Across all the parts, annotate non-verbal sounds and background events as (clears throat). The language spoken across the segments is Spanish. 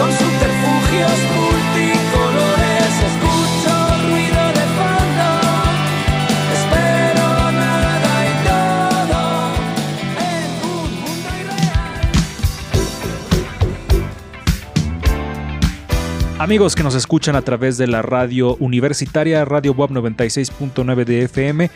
Con subterfugios multicolores escucho ruido de fondo. Espero nada y todo en un mundo irreal. Amigos que nos escuchan a través de la radio universitaria Radio Web 96.9 de FM,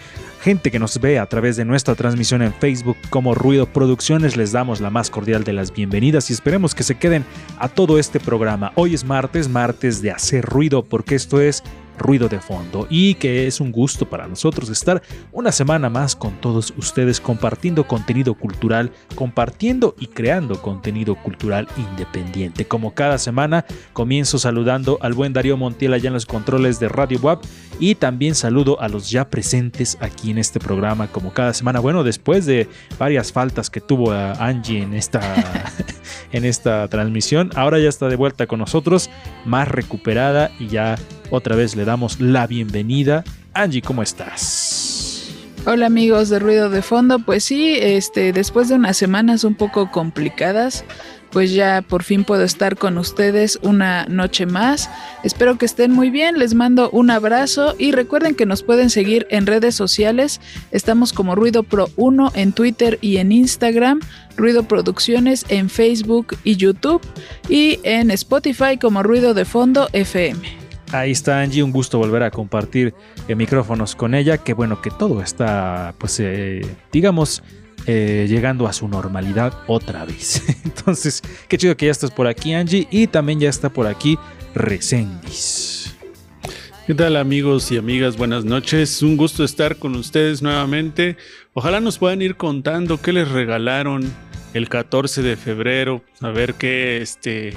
gente que nos ve a través de nuestra transmisión en Facebook como Ruido Producciones, les damos la más cordial de las bienvenidas y esperemos que se queden a todo este programa. Hoy es martes, martes de hacer ruido porque esto es ruido de fondo y que es un gusto para nosotros estar una semana más con todos ustedes compartiendo contenido cultural, compartiendo y creando contenido cultural independiente. Como cada semana comienzo saludando al buen Darío Montiel allá en los controles de Radio WAP y también saludo a los ya presentes aquí en este programa como cada semana. Bueno, después de varias faltas que tuvo a Angie en esta (laughs) en esta transmisión, ahora ya está de vuelta con nosotros, más recuperada y ya otra vez le damos la bienvenida. Angie, ¿cómo estás? Hola amigos de Ruido de Fondo, pues sí, este, después de unas semanas un poco complicadas, pues ya por fin puedo estar con ustedes una noche más. Espero que estén muy bien, les mando un abrazo y recuerden que nos pueden seguir en redes sociales. Estamos como Ruido Pro 1 en Twitter y en Instagram, Ruido Producciones en Facebook y YouTube y en Spotify como Ruido de Fondo FM. Ahí está Angie, un gusto volver a compartir eh, micrófonos con ella, que bueno, que todo está, pues, eh, digamos, eh, llegando a su normalidad otra vez. (laughs) Entonces, qué chido que ya estás por aquí, Angie, y también ya está por aquí Resendis. ¿Qué tal amigos y amigas? Buenas noches. Un gusto estar con ustedes nuevamente. Ojalá nos puedan ir contando qué les regalaron el 14 de febrero. A ver qué, este,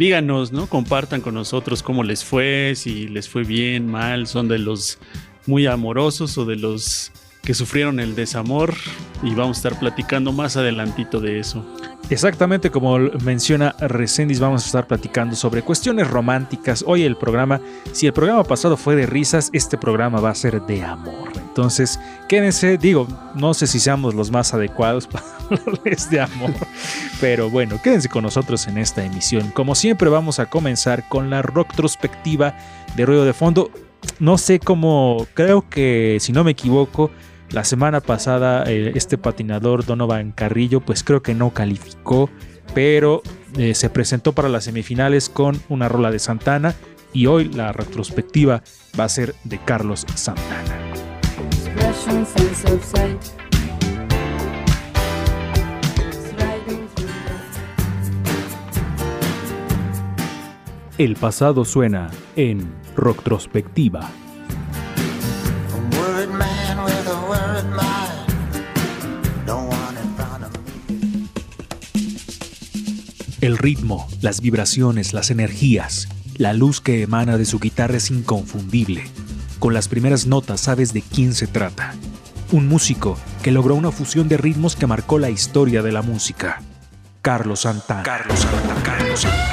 díganos, ¿no? Compartan con nosotros cómo les fue, si les fue bien, mal, son de los muy amorosos o de los que sufrieron el desamor y vamos a estar platicando más adelantito de eso. Exactamente como menciona Resendis, vamos a estar platicando sobre cuestiones románticas. Hoy el programa, si el programa pasado fue de risas, este programa va a ser de amor. Entonces, quédense, digo, no sé si seamos los más adecuados (laughs) para hablarles de amor, pero bueno, quédense con nosotros en esta emisión. Como siempre, vamos a comenzar con la retrospectiva de ruido de fondo. No sé cómo, creo que si no me equivoco, la semana pasada eh, este patinador Donovan Carrillo pues creo que no calificó, pero eh, se presentó para las semifinales con una rola de Santana y hoy la retrospectiva va a ser de Carlos Santana. El pasado suena en retrospectiva. El ritmo, las vibraciones, las energías, la luz que emana de su guitarra es inconfundible. Con las primeras notas sabes de quién se trata. Un músico que logró una fusión de ritmos que marcó la historia de la música. Carlos Santana. Carlos Santana. Carlos Santana.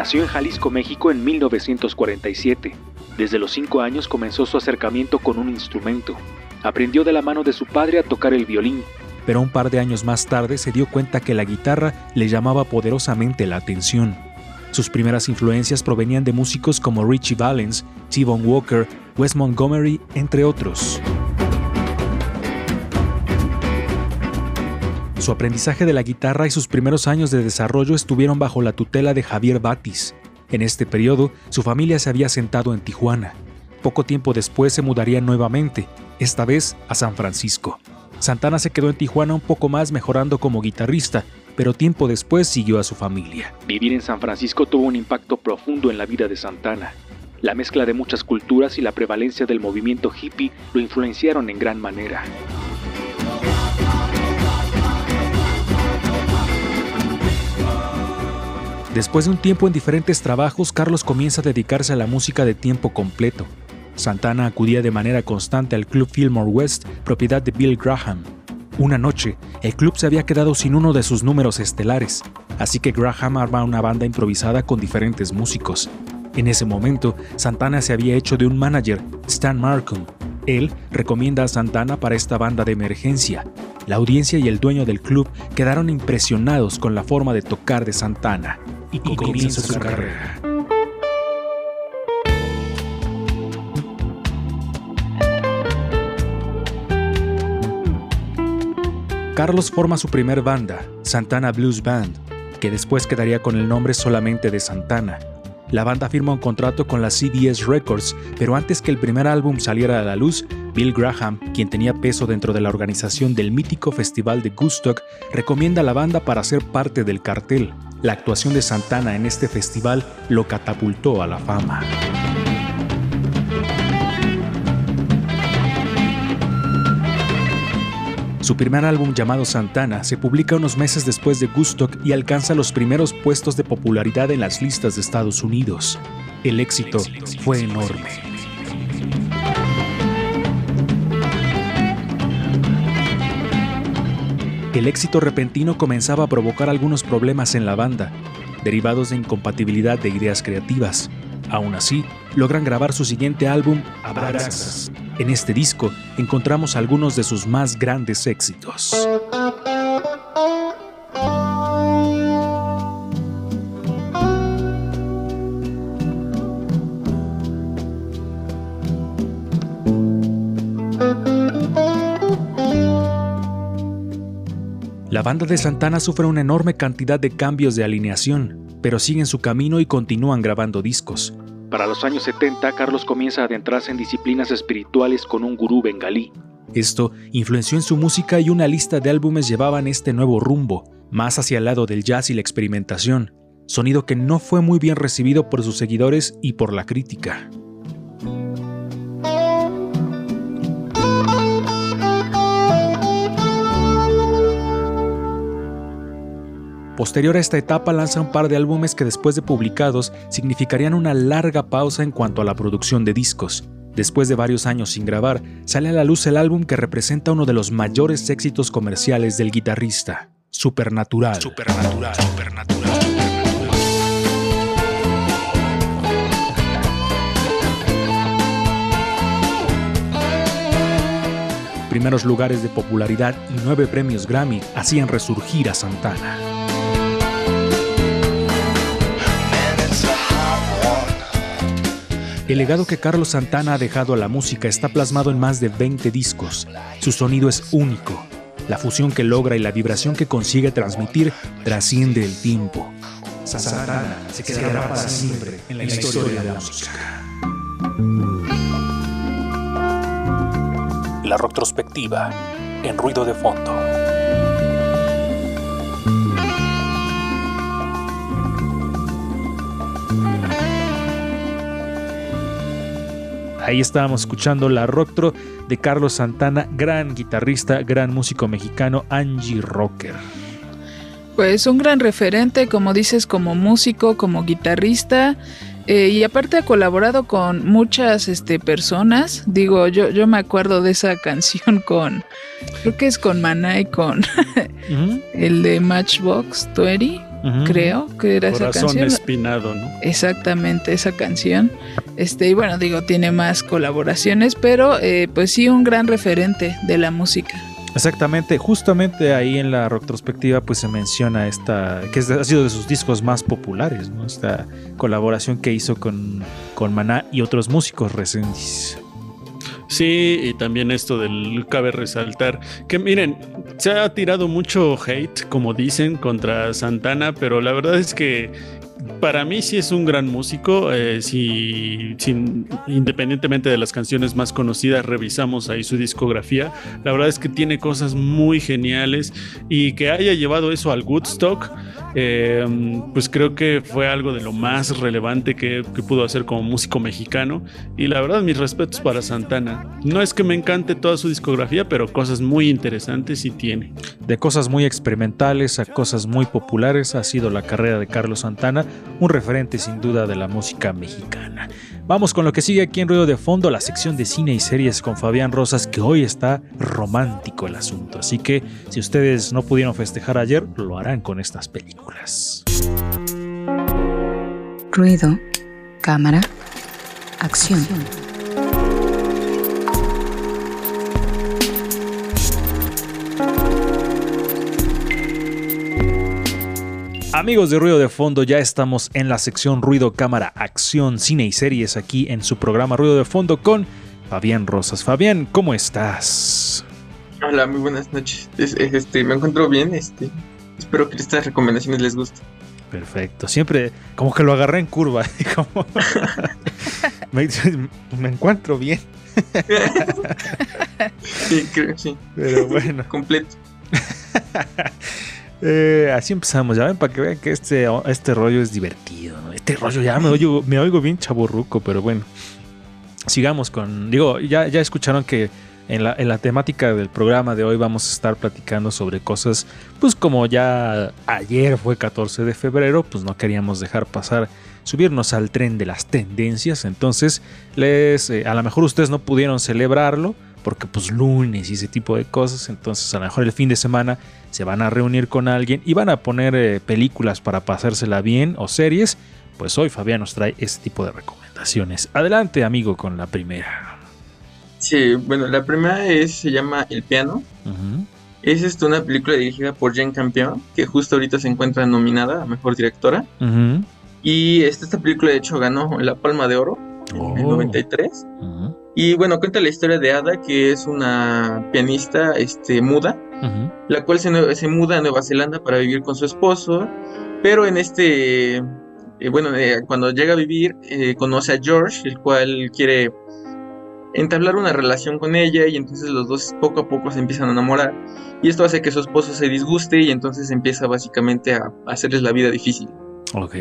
Nació en Jalisco, México en 1947. Desde los 5 años comenzó su acercamiento con un instrumento. Aprendió de la mano de su padre a tocar el violín. Pero un par de años más tarde se dio cuenta que la guitarra le llamaba poderosamente la atención. Sus primeras influencias provenían de músicos como Richie Valens, T-Bone Walker, Wes Montgomery, entre otros. Su aprendizaje de la guitarra y sus primeros años de desarrollo estuvieron bajo la tutela de Javier Batis. En este periodo, su familia se había asentado en Tijuana. Poco tiempo después se mudaría nuevamente, esta vez a San Francisco. Santana se quedó en Tijuana un poco más mejorando como guitarrista, pero tiempo después siguió a su familia. Vivir en San Francisco tuvo un impacto profundo en la vida de Santana. La mezcla de muchas culturas y la prevalencia del movimiento hippie lo influenciaron en gran manera. Después de un tiempo en diferentes trabajos, Carlos comienza a dedicarse a la música de tiempo completo. Santana acudía de manera constante al Club Fillmore West, propiedad de Bill Graham. Una noche, el club se había quedado sin uno de sus números estelares, así que Graham arma una banda improvisada con diferentes músicos. En ese momento, Santana se había hecho de un manager, Stan Markham. Él recomienda a Santana para esta banda de emergencia. La audiencia y el dueño del club quedaron impresionados con la forma de tocar de Santana y, comienza su carrera. Carlos forma su primer banda, Santana Blues Band, que después quedaría con el nombre solamente de Santana. La banda firma un contrato con la CBS Records, pero antes que el primer álbum saliera a la luz, Bill Graham, quien tenía peso dentro de la organización del mítico festival de Woodstock, recomienda a la banda para ser parte del cartel. La actuación de Santana en este festival lo catapultó a la fama. Su primer álbum llamado Santana se publica unos meses después de Woodstock y alcanza los primeros puestos de popularidad en las listas de Estados Unidos. El éxito fue enorme. El éxito repentino comenzaba a provocar algunos problemas en la banda, derivados de incompatibilidad de ideas creativas. Aún así, logran grabar su siguiente álbum, Abraxas. En este disco encontramos algunos de sus más grandes éxitos. La banda de Santana sufre una enorme cantidad de cambios de alineación, pero siguen su camino y continúan grabando discos. Para los años 70, Carlos comienza a adentrarse en disciplinas espirituales con un gurú bengalí. Esto influenció en su música y una lista de álbumes llevaban este nuevo rumbo, más hacia el lado del jazz y la experimentación, sonido que no fue muy bien recibido por sus seguidores y por la crítica. Posterior a esta etapa lanza un par de álbumes que después de publicados significarían una larga pausa en cuanto a la producción de discos. Después de varios años sin grabar, sale a la luz el álbum que representa uno de los mayores éxitos comerciales del guitarrista, Supernatural. Supernatural, Supernatural. Primeros lugares de popularidad y nueve premios Grammy hacían resurgir a Santana. El legado que Carlos Santana ha dejado a la música está plasmado en más de 20 discos. Su sonido es único. La fusión que logra y la vibración que consigue transmitir trasciende el tiempo. Santana se quedará para siempre en la historia de la música. La retrospectiva en ruido de fondo. Ahí estábamos escuchando la Rocktro de Carlos Santana, gran guitarrista, gran músico mexicano, Angie Rocker. Pues un gran referente, como dices, como músico, como guitarrista. eh, y aparte ha colaborado con muchas este, personas. Digo, yo, yo me acuerdo de esa (laughs) canción con, creo que es con Maná y con (laughs) el de Matchbox 20, creo que era esa Corazón canción. espinado, ¿no? Exactamente, esa canción. Este, y bueno, digo, tiene más colaboraciones, pero eh, pues sí, un gran referente de la música. Exactamente, justamente ahí en la retrospectiva pues se menciona esta, que ha sido de sus discos más populares, ¿no? Esta colaboración que hizo con, con Maná y otros músicos recientes. Sí, y también esto del cabe resaltar que miren, se ha tirado mucho hate, como dicen, contra Santana, pero la verdad es que para mí sí es un gran músico. eh, si, si independientemente de las canciones más conocidas, revisamos ahí su discografía. La verdad es que tiene cosas muy geniales y que haya llevado eso al Woodstock, eh, pues creo que fue algo de lo más relevante que, que pudo hacer como músico mexicano. Y la verdad, mis respetos para Santana. No es que me encante toda su discografía, pero cosas muy interesantes sí tiene. De cosas muy experimentales a cosas muy populares ha sido la carrera de Carlos Santana, un referente sin duda de la música mexicana. Vamos con lo que sigue aquí en Ruido de Fondo, la sección de cine y series con Fabián Rosas, que hoy está romántico el asunto. Así que si ustedes no pudieron festejar ayer, lo harán con estas películas. Ruido, cámara, acción. Amigos de Ruido de Fondo, ya estamos en la sección Ruido, Cámara, Acción, Cine y Series aquí en su programa Ruido de Fondo con Fabián Rosas. Fabián, ¿cómo estás? Hola, muy buenas noches. Es- es- Este, me encuentro bien, este. Espero que estas recomendaciones les gusten. Perfecto, siempre como que lo agarré en curva. (laughs) y como- (laughs) me, me encuentro bien, (laughs) Sí, creo, sí, pero bueno. completo. Eh, así empezamos, ya ven, para que vean que este, este rollo es divertido. ¿no? Este rollo ya me oigo, me oigo bien chaburruco, pero bueno. Sigamos con. Digo, ya, ya escucharon que en la, en la temática del programa de hoy vamos a estar platicando sobre cosas, pues como ya ayer fue 14 de febrero, pues no queríamos dejar pasar, subirnos al tren de las tendencias. Entonces, les, eh, a lo mejor ustedes no pudieron celebrarlo, porque pues lunes y ese tipo de cosas. Entonces, a lo mejor el fin de semana se van a reunir con alguien y van a poner eh, películas para pasársela bien o series. Pues hoy Fabián nos trae este tipo de recomendaciones. Adelante, amigo, con la primera. Sí, bueno, la primera es, se llama El piano. Es este, una película dirigida por Jane Campion, que justo ahorita se encuentra nominada a Mejor Directora. Y este, esta película de hecho ganó la Palma de Oro en el Oh. 93. Ujú. Y bueno, cuenta la historia de Ada, que es una pianista este, muda, la cual se, se muda a Nueva Zelanda para vivir con su esposo, pero en este, eh, bueno, eh, cuando llega a vivir, eh, conoce a George, el cual quiere entablar una relación con ella y entonces los dos poco a poco se empiezan a enamorar y esto hace que su esposo se disguste y entonces empieza básicamente a, a hacerles la vida difícil. Ok.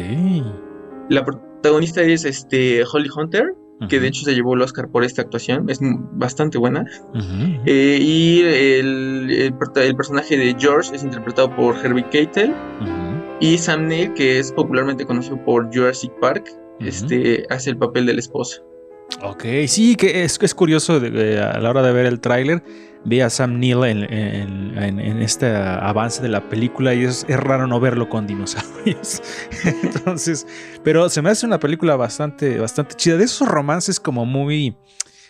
La protagonista es este Holly Hunter, que de hecho se llevó el Oscar por esta actuación, es bastante buena. Eh, y el, el prota- el personaje de George es interpretado por Herbie Keitel. Ujú. Y Sam Neill, que es popularmente conocido por Jurassic Park, este, hace el papel del esposo. Ok, sí, que es, es curioso de- de- a la hora de ver el tráiler. Vi a Sam Neill en, en- en- en este avance de la película y es, es raro no verlo con dinosaurios. (laughs) Entonces, pero se me hace una película bastante, bastante chida. De esos romances como muy,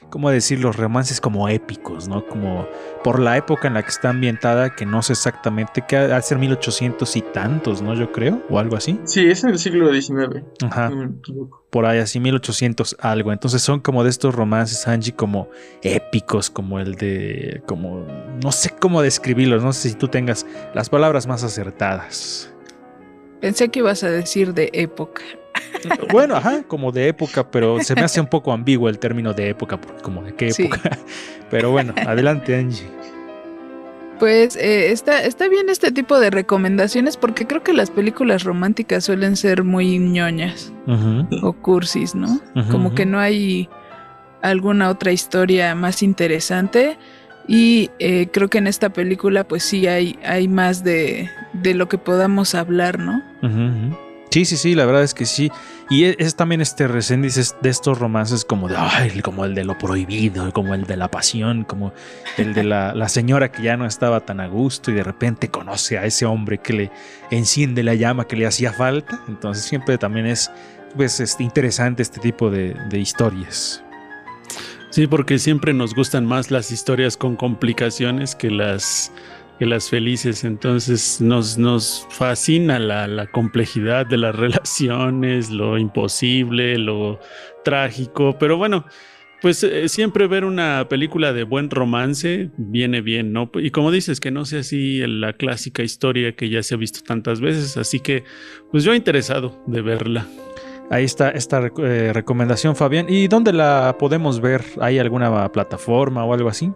¿cómo decir? Los romances como épicos, ¿no? Como por la época en la que está ambientada, que no sé exactamente, que ha de ser 1800 y tantos, ¿no? Yo creo, o algo así. Sí, es en el siglo XIX. Ajá por ahí, así 1800 algo. Entonces son como de estos romances, Angie, como épicos, como el de, como, no sé cómo describirlos, no sé si tú tengas las palabras más acertadas. Pensé que ibas a decir de época. (laughs) Bueno, ajá, como de época, pero se me hace un poco ambiguo el término de época, porque como de qué Sí. época. Pero bueno, adelante, Angie. Pues eh, está, está bien este tipo de recomendaciones porque creo que las películas románticas suelen ser muy ñoñas o cursis, ¿no? Como que no hay alguna otra historia más interesante y eh, creo que en esta película pues sí hay, hay más de, de lo que podamos hablar, ¿no? ujú. Sí, sí, sí, la verdad es que sí. Y es, es también este Resendiz es de estos romances como de, ay, como el de lo prohibido, como el de la pasión, como el de la, (laughs) la señora que ya no estaba tan a gusto y de repente conoce a ese hombre que le enciende la llama que le hacía falta. Entonces siempre también es pues, interesante este tipo de, de historias. Sí, porque siempre nos gustan más las historias con complicaciones que las, que las felices. Entonces nos, nos fascina la, complejidad de las (laughs) relaciones, lo imposible, lo trágico. Pero bueno, pues eh, siempre ver una película de buen romance viene bien, ¿no? Y como dices, que no sea así la clásica historia que ya se ha visto tantas veces, así que pues yo interesado de verla. Ahí está esta eh, recomendación, Fabián. ¿Y dónde la podemos ver? ¿Hay alguna plataforma o algo así?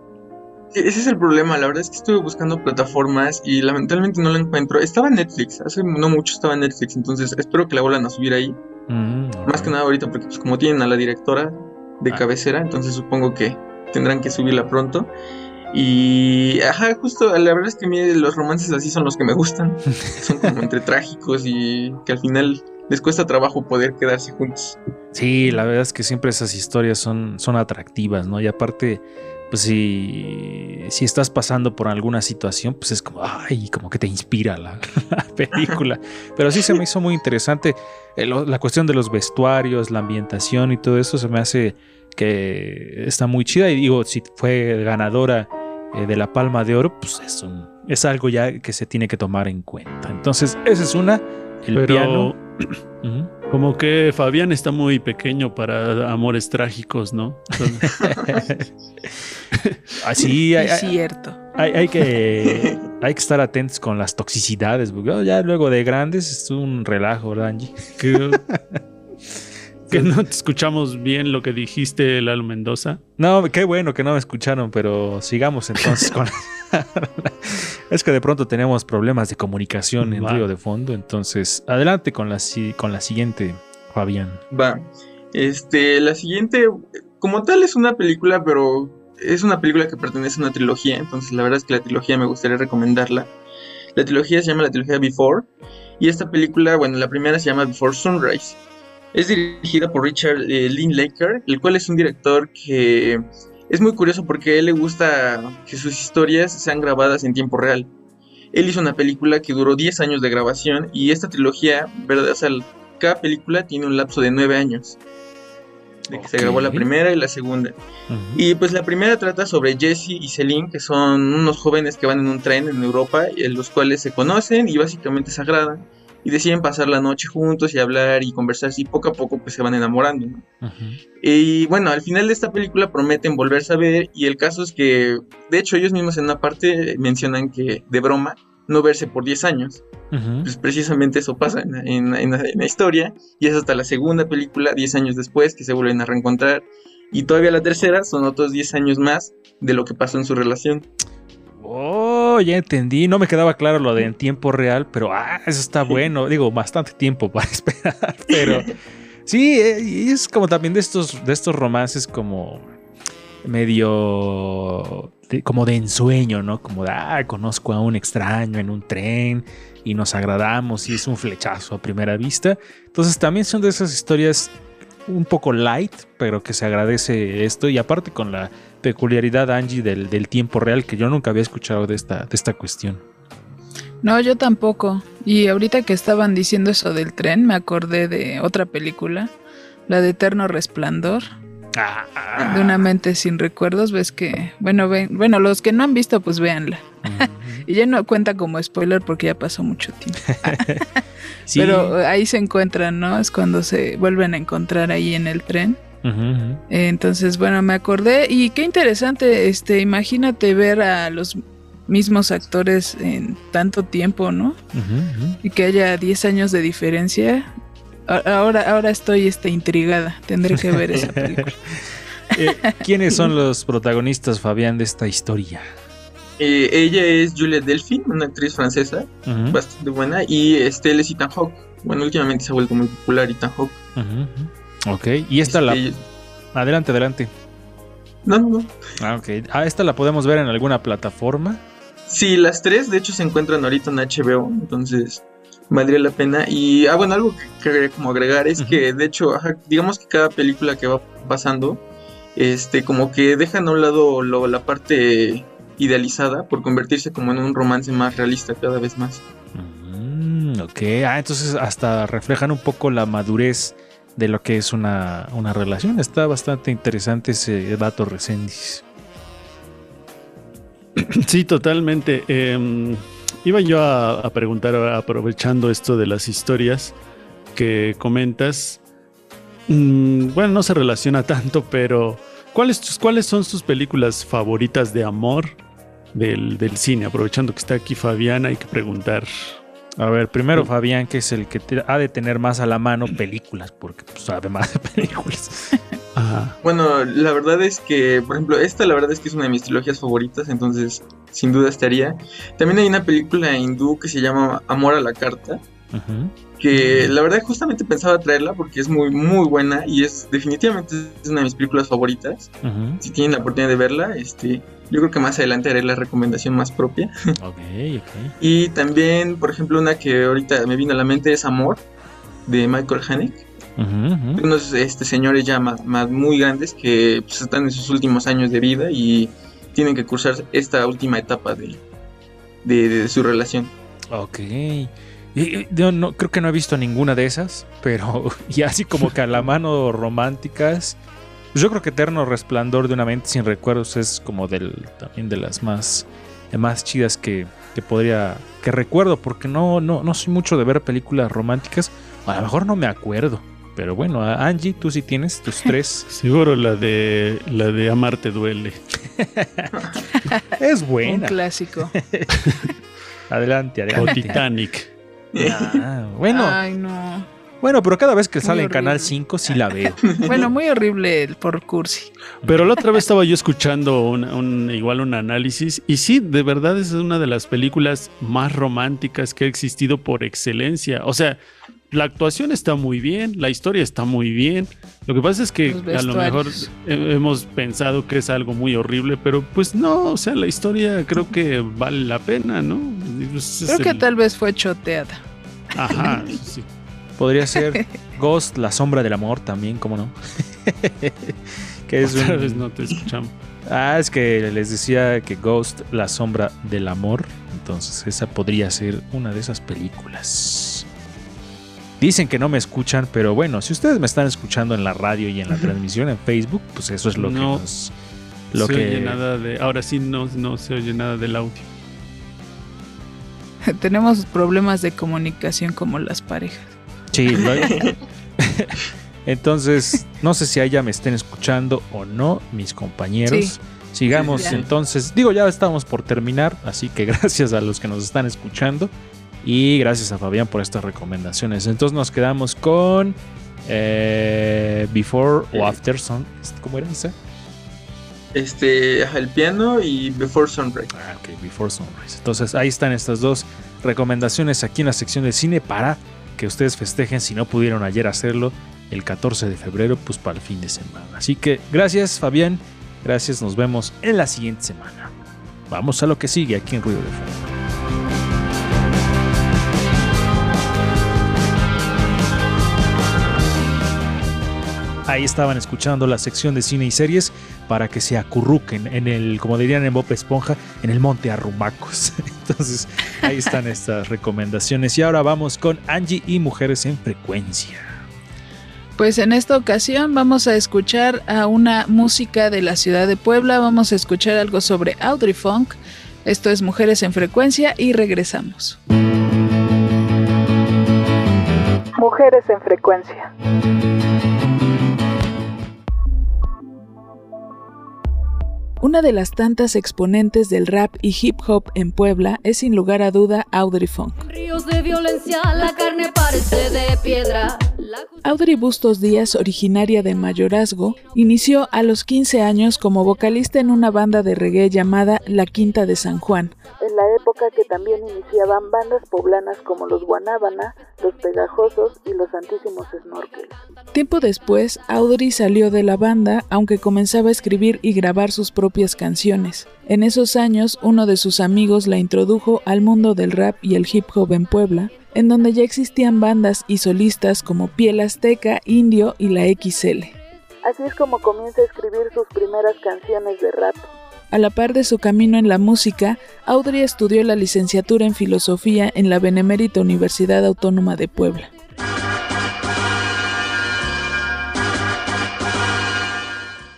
Ese es el problema, la verdad es que estuve buscando plataformas y lamentablemente no la encuentro. Estaba en Netflix, hace no mucho estaba en Netflix, entonces espero que la vuelvan a subir ahí. Mm, Más que nada ahorita porque pues, como tienen a la directora de Ah. cabecera, entonces supongo que tendrán que subirla pronto. Y, ajá, justo, la verdad es que a mí los romances así son los que me gustan. (laughs) Son como entre trágicos y que al final les cuesta trabajo poder quedarse juntos. Sí, la verdad es que siempre esas historias son, son atractivas, ¿no? Y aparte, pues si, si estás pasando por alguna situación, pues es como, ay, como que te inspira la, (laughs) la película. Pero sí se me hizo muy interesante eh, la cuestión de los vestuarios, la ambientación y todo eso se me hace que está muy chida. Y digo, si fue ganadora eh, de la Palma de Oro, pues es, un- es algo ya que se tiene que tomar en cuenta. Entonces, esa es una, el Pero piano. (clears throat) como que Fabián está muy pequeño para amores trágicos, ¿no? Entonces, (laughs) Así, hay, Es cierto. hay- hay que, hay que estar atentos con las toxicidades, porque ya luego de grandes es un relajo, ¿verdad, Angie? que, que no te escuchamos bien lo que dijiste, Lalo Mendoza. No, qué bueno que no me escucharon, pero sigamos entonces con... (laughs) es que de pronto tenemos problemas de comunicación en Va. Río de Fondo, entonces adelante con la, con la siguiente, Fabián. Va. Este, la siguiente, como tal, es una película, pero es una película que pertenece a una trilogía. Entonces, la verdad es que la trilogía me gustaría recomendarla. La trilogía se llama la trilogía Before. Y esta película, bueno, la primera se llama Before Sunrise. Es dirigida por Richard eh, Linklater, el cual es un director que es muy curioso porque a él le gusta que sus historias sean grabadas en tiempo real. Él hizo una película que duró 10 años de grabación y esta trilogía, ¿verdad? O sea, cada película tiene un lapso de 9 años. De que se grabó la primera y la segunda. Y pues la primera trata sobre Jesse y Celine, que son unos jóvenes que van en un tren en Europa, y en los cuales se conocen y básicamente se agradan. Y deciden pasar la noche juntos y hablar y conversar y poco a poco pues se van enamorando. ¿no? Y bueno, al final de esta película prometen volverse a ver y el caso es que, de hecho ellos mismos en una parte mencionan que de broma no verse por 10 años. Pues precisamente eso pasa en, en- en la historia y es hasta la segunda película, 10 años después, que se vuelven a reencontrar. Y todavía la tercera son otros 10 años más de lo que pasó en su relación. Oh, ya entendí. No me quedaba claro lo de en tiempo real, pero ah, eso está (laughs) bueno. Digo, bastante tiempo para (laughs) esperar, pero sí, eh, es como también de estos, de estos romances como medio de- como de ensueño, ¿no? Como de, ah, conozco a un extraño en un tren y nos agradamos y es un flechazo a primera vista. Entonces también son de esas historias un poco light, pero que se agradece esto y aparte con la peculiaridad, Angie, del, del tiempo real, que yo nunca había escuchado de esta, de esta cuestión. No, yo tampoco. Y ahorita que estaban diciendo eso del tren, me acordé de otra película, la de Eterno Resplandor, de una mente sin recuerdos. Ves que, bueno, ven, bueno, los que no han visto, pues véanla. Y ya no cuenta como spoiler porque ya pasó mucho tiempo. (laughs) (laughs) Sí. Pero ahí se encuentran, ¿no? Es cuando se vuelven a encontrar ahí en el tren. Entonces, bueno, me acordé y qué interesante, este, imagínate ver a los mismos actores en tanto tiempo, ¿no? Y que haya 10 años de diferencia. Ahora, ahora estoy este, intrigada. Tendré que ver esa (laughs) película. Eh, ¿Quiénes son los protagonistas, Fabián, de esta historia? Eh, ella es Juliette Delphi, una actriz francesa bastante buena, y este, él es Ethan Hawke. Bueno, últimamente se ha vuelto muy popular Ethan Hawke. ujú, ujú. Ok, y esta la... Este, Adelante, adelante. No, no, no. Ah, ok. Ah, esta la podemos ver en alguna plataforma. Sí, las tres de hecho se encuentran ahorita en HBO, entonces valdría la pena. Y, ah, bueno, algo que quería como agregar es que, de hecho, ajá, digamos que cada película que va pasando, este, como que dejan a un lado lo- la parte idealizada por convertirse como en un romance más realista cada vez más. Mm, ok, ah, entonces hasta reflejan un poco la madurez de lo que es una, una relación. Está bastante interesante ese dato Resendiz. (clears throat) Sí, totalmente. Eh, iba yo a, a preguntar, ahora, aprovechando esto de las historias que comentas. Mm, bueno, no se relaciona (laughs) tanto, pero ¿Cuáles, ¿Cuáles son sus películas favoritas de amor del, del cine? Aprovechando que está aquí Fabián, hay que preguntar. A ver, primero Fabián, que es el que te- ha de tener más a la mano películas, porque pues, sabe más de (laughs) películas. Ajá. Bueno, la verdad es que, por ejemplo, esta la verdad es que es una de mis trilogías favoritas, entonces sin duda estaría. También hay una película hindú que se llama Amor a la Carta, que la verdad justamente pensaba traerla porque es muy, muy buena y es definitivamente es una de mis películas favoritas. Si tienen la oportunidad de verla, este, yo creo que más adelante haré la recomendación más propia. Ok, ok. Y también, por ejemplo, una que ahorita me vino a la mente es Amor, de Michael Haneke. Ujú. Unos este, señores ya más, más muy grandes que pues, están en sus últimos años de vida y tienen que cursar esta última etapa de, de- de su relación. Ok. Y Yo no, creo que no he visto ninguna de esas, pero (laughs) ya así como que a la mano románticas. Pues yo creo que Eterno Resplandor de una mente sin recuerdos es como del también de las más, de más chidas que, que podría que recuerdo, porque no, no, no soy mucho de ver películas románticas. A lo mejor no me acuerdo. Pero bueno, Angie, tú sí tienes tus (laughs) tres. Seguro la de la de Amarte duele. (laughs) es Un buena. clásico. (laughs) Adelante, O adelante. Titanic. Ah, bueno, Ay, no. Bueno, pero cada vez que Muy sale en. Canal 5 sí la veo. (laughs) Bueno, muy horrible el por cursi. Pero la otra vez estaba yo escuchando un, un- igual un análisis y sí, de verdad es una de las películas más románticas que ha existido por excelencia. O sea, la actuación está muy bien, la historia está muy bien. Lo que pasa es que a lo mejor he- hemos pensado que es algo muy horrible, pero pues no, o sea, la historia creo que vale la pena, ¿no? Pues es Creo que tal vez fue choteada. Ajá, (laughs) sí. Podría ser (laughs) Ghost, la sombra del amor también, ¿cómo no? (laughs) que es Otra un- vez no te escuchamos. Ah, es que les decía que Ghost, la sombra del amor. Entonces, esa podría ser una de esas películas. Dicen que no me escuchan, pero bueno, si ustedes me están escuchando en la radio y en la (laughs) transmisión en Facebook, pues eso es lo que No nos. Lo se que. oye nada de. Ahora sí no, no se oye nada del audio. Tenemos problemas de comunicación como las parejas. Sí, lo- (laughs) Entonces, no sé si allá me estén escuchando o no, mis compañeros. Sí. Sigamos Sí, entonces. Digo, ya estamos por terminar, así que (laughs) gracias a los que nos están escuchando y gracias a Fabián por estas recomendaciones. Entonces nos quedamos con eh, Before o After Sun. ¿Cómo era esa? Este, el piano y Before Sunrise. Ah, ok, Before Sunrise. Entonces ahí están estas dos recomendaciones aquí en la sección de cine para que ustedes festejen si no pudieron ayer hacerlo el 14 de febrero, pues para el fin de semana. Así que gracias Fabián, gracias, nos vemos en la siguiente semana. Vamos a lo que sigue aquí en Ruido de Fondo. Ahí estaban escuchando la sección de cine y series para que se acurruquen en el, como dirían en Bob Esponja, en el monte Arrumacos. (laughs) Entonces, ahí están estas recomendaciones. Y ahora vamos con Angie y Mujeres en Frecuencia. Pues en esta ocasión vamos a escuchar a una música de la ciudad de Puebla, vamos a escuchar algo sobre Audrey Funk. Esto es Mujeres en Frecuencia y regresamos. Mujeres en Frecuencia. Una de las tantas exponentes del rap y hip hop en Puebla es sin lugar a duda Audrey Funk. Audrey Bustos Díaz, originaria de Mayorazgo, inició a los 15 años como vocalista en una banda de reggae llamada La Quinta de San Juan. En la época que también iniciaban bandas poblanas como los Guanábana, los Pegajosos y los Santísimos Snorkels. Tiempo después, Audrey salió de la banda, aunque comenzaba a escribir y grabar sus propias canciones. En esos años, uno de sus amigos la introdujo al mundo del rap y el hip hop en Puebla, en donde ya existían bandas y solistas como Piel Azteca, Indio y la XL. Así es como comienza a escribir sus primeras canciones de rap. A la par de su camino en la música, Audrey estudió la licenciatura en filosofía en la Benemérita Universidad Autónoma de Puebla.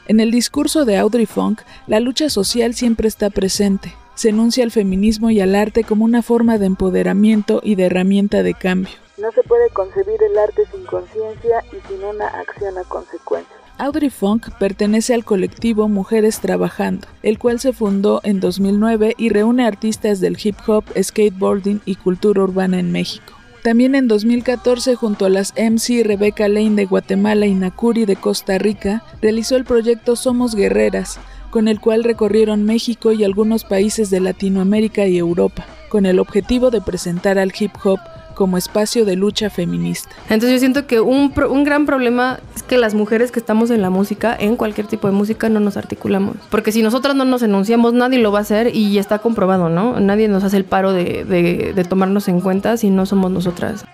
En el discurso de Audrey Funk, la lucha social siempre está presente. Se enuncia al feminismo y al arte como una forma de empoderamiento y de herramienta de cambio. No se puede concebir el arte sin conciencia y sin una acción a consecuencia. Audrey Funk pertenece al colectivo Mujeres Trabajando, el cual se fundó en 2009 y reúne artistas del hip hop, skateboarding y cultura urbana en México. También en 2014, junto a las MC Rebecca Lane de Guatemala y Nakuri de Costa Rica, realizó el proyecto Somos Guerreras, con el cual recorrieron México y algunos países de Latinoamérica y Europa, con el objetivo de presentar al hip hop como espacio de lucha feminista. Entonces yo siento que un, gran problema es que las mujeres que estamos en la música, en cualquier tipo de música, no nos articulamos. Porque si nosotras no nos enunciamos, nadie lo va a hacer y está comprobado, ¿no? Nadie nos hace el paro de tomarnos en cuenta si no somos nosotras.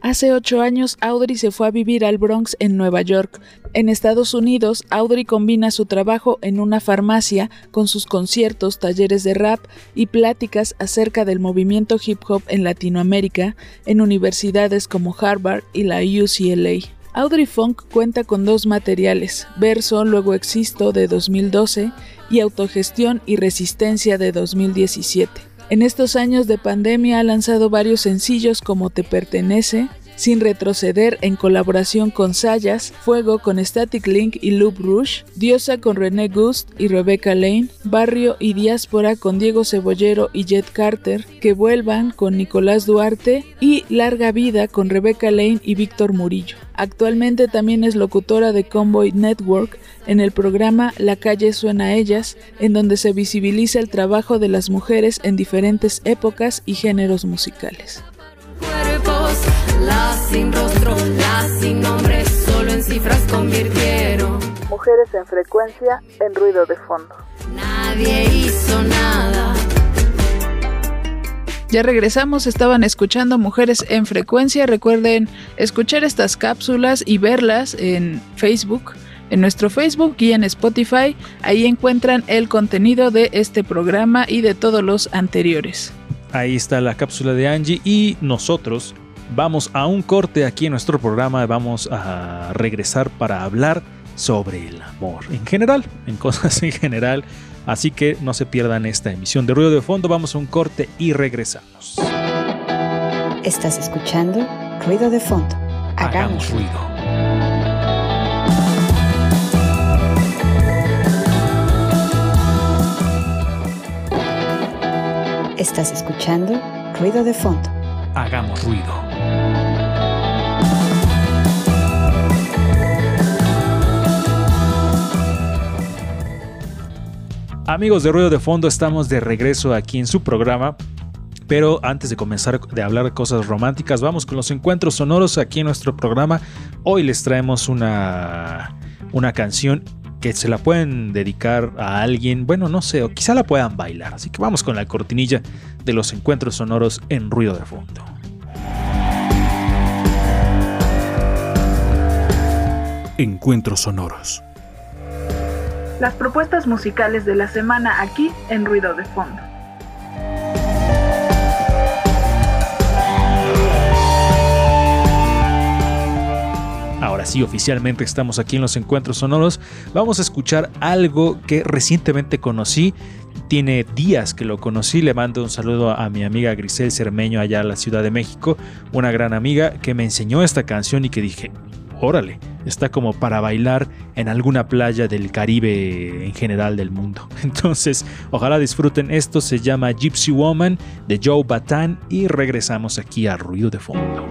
Hace ocho años, Audrey se fue a vivir al Bronx en Nueva York. En Estados Unidos, Audrey combina su trabajo en una farmacia con sus conciertos, talleres de rap y pláticas acerca del movimiento hip hop en Latinoamérica en universidades como Harvard y la UCLA. Audrey Funk cuenta con dos materiales, Verso, Luego Existo de 2012 y Autogestión y Resistencia de 2017. En estos años de pandemia ha lanzado varios sencillos como Te Pertenece, Sin Retroceder en colaboración con Sayas, Fuego con Static Link y Loop Rouge, Diosa con René Gust y Rebecca Lane, Barrio y Diáspora con Diego Cebollero y Jet Carter, Que Vuelvan con Nicolás Duarte y Larga Vida con Rebecca Lane y Víctor Murillo. Actualmente también es locutora de Convoy Network en el programa La calle suena a ellas, en donde se visibiliza el trabajo de las mujeres en diferentes épocas y géneros musicales. Las sin rostro, las sin nombre, solo en cifras convirtieron. Mujeres en frecuencia, en ruido de fondo. Nadie hizo nada. Ya regresamos, estaban escuchando Mujeres en Frecuencia. Recuerden escuchar estas cápsulas y verlas en Facebook, en nuestro Facebook y en Spotify. Ahí encuentran el contenido de este programa y de todos los anteriores. Ahí está la cápsula de Angie y nosotros vamos a un corte aquí en nuestro programa. Vamos a regresar para hablar sobre el amor en general, en cosas en general. Así que no se pierdan esta emisión de Ruido de Fondo. Vamos a un corte y regresamos. Estás escuchando Ruido de Fondo. Hagamos ruido. Estás escuchando Ruido de Fondo. Hagamos ruido. Amigos de Ruido de Fondo, estamos de regreso aquí en su programa. Pero antes de comenzar de hablar de cosas románticas, vamos con los encuentros sonoros aquí en nuestro programa. Hoy les traemos una, una canción que se la pueden dedicar a alguien, bueno, no sé, o quizá la puedan bailar. Así que vamos con la cortinilla de los encuentros sonoros en Ruido de Fondo. Encuentros sonoros. Las propuestas musicales de la semana aquí en Ruido de Fondo. Ahora sí, oficialmente estamos aquí en los encuentros sonoros. Vamos a escuchar algo que recientemente conocí. Tiene días que lo conocí. Le mando un saludo a mi amiga Grisel Cermeño allá en la Ciudad de México. Una gran amiga que me enseñó esta canción y que dije, órale, está como para bailar en alguna playa del Caribe en general del mundo. (laughs) Entonces, ojalá disfruten. Esto. Se llama Gypsy Woman de Joe Batan y regresamos aquí a Ruido de Fondo.